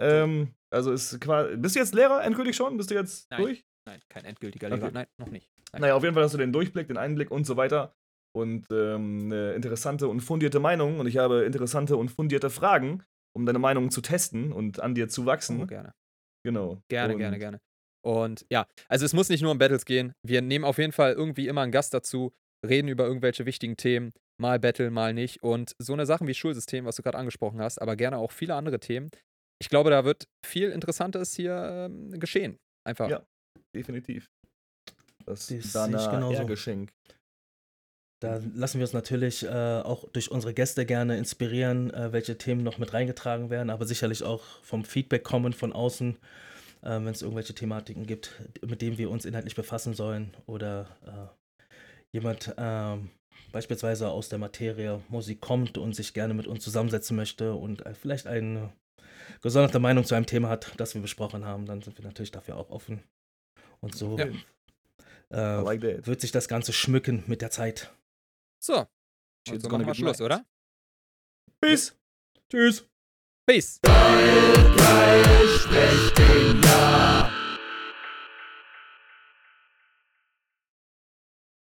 Ähm, also ist quasi. Bist du jetzt Lehrer endgültig schon? Bist du jetzt Nein. durch? Nein, kein endgültiger Okay. Lehrer. Nein, noch nicht. Nein. Naja, auf jeden Fall hast du den Durchblick, den Einblick und so weiter. Und ähm, eine interessante und fundierte Meinung. Und ich habe interessante und fundierte Fragen, um deine Meinung zu testen und an dir zu wachsen. Oh, gerne. Genau. Gerne, und gerne, gerne. Und ja, also es muss nicht nur um Battles gehen. Wir nehmen auf jeden Fall irgendwie immer einen Gast dazu, reden über irgendwelche wichtigen Themen. Mal Battle, mal nicht. Und so eine Sachen wie Schulsystem, was du gerade angesprochen hast, aber gerne auch viele andere Themen. Ich glaube, da wird viel Interessantes hier ähm, geschehen. Einfach. Ja. Definitiv. Das Das ich Dana genauso. Geschenk. Da lassen wir uns natürlich äh, auch durch unsere Gäste gerne inspirieren, äh, welche Themen noch mit reingetragen werden, aber sicherlich auch vom Feedback kommen von außen, äh, wenn es irgendwelche Thematiken gibt, mit denen wir uns inhaltlich befassen sollen oder äh, jemand ähm, beispielsweise aus der Materie Musik kommt und sich gerne mit uns zusammensetzen möchte und äh, vielleicht eine gesonderte Meinung zu einem Thema hat, das wir besprochen haben, dann sind wir natürlich dafür auch offen. Und so Ja. Äh, like wird sich das Ganze schmücken mit der Zeit. So. Und Shit's so gonna machen wir Schluss, oder? Peace. Tschüss. Peace. Geil, geil, Sprechkinder.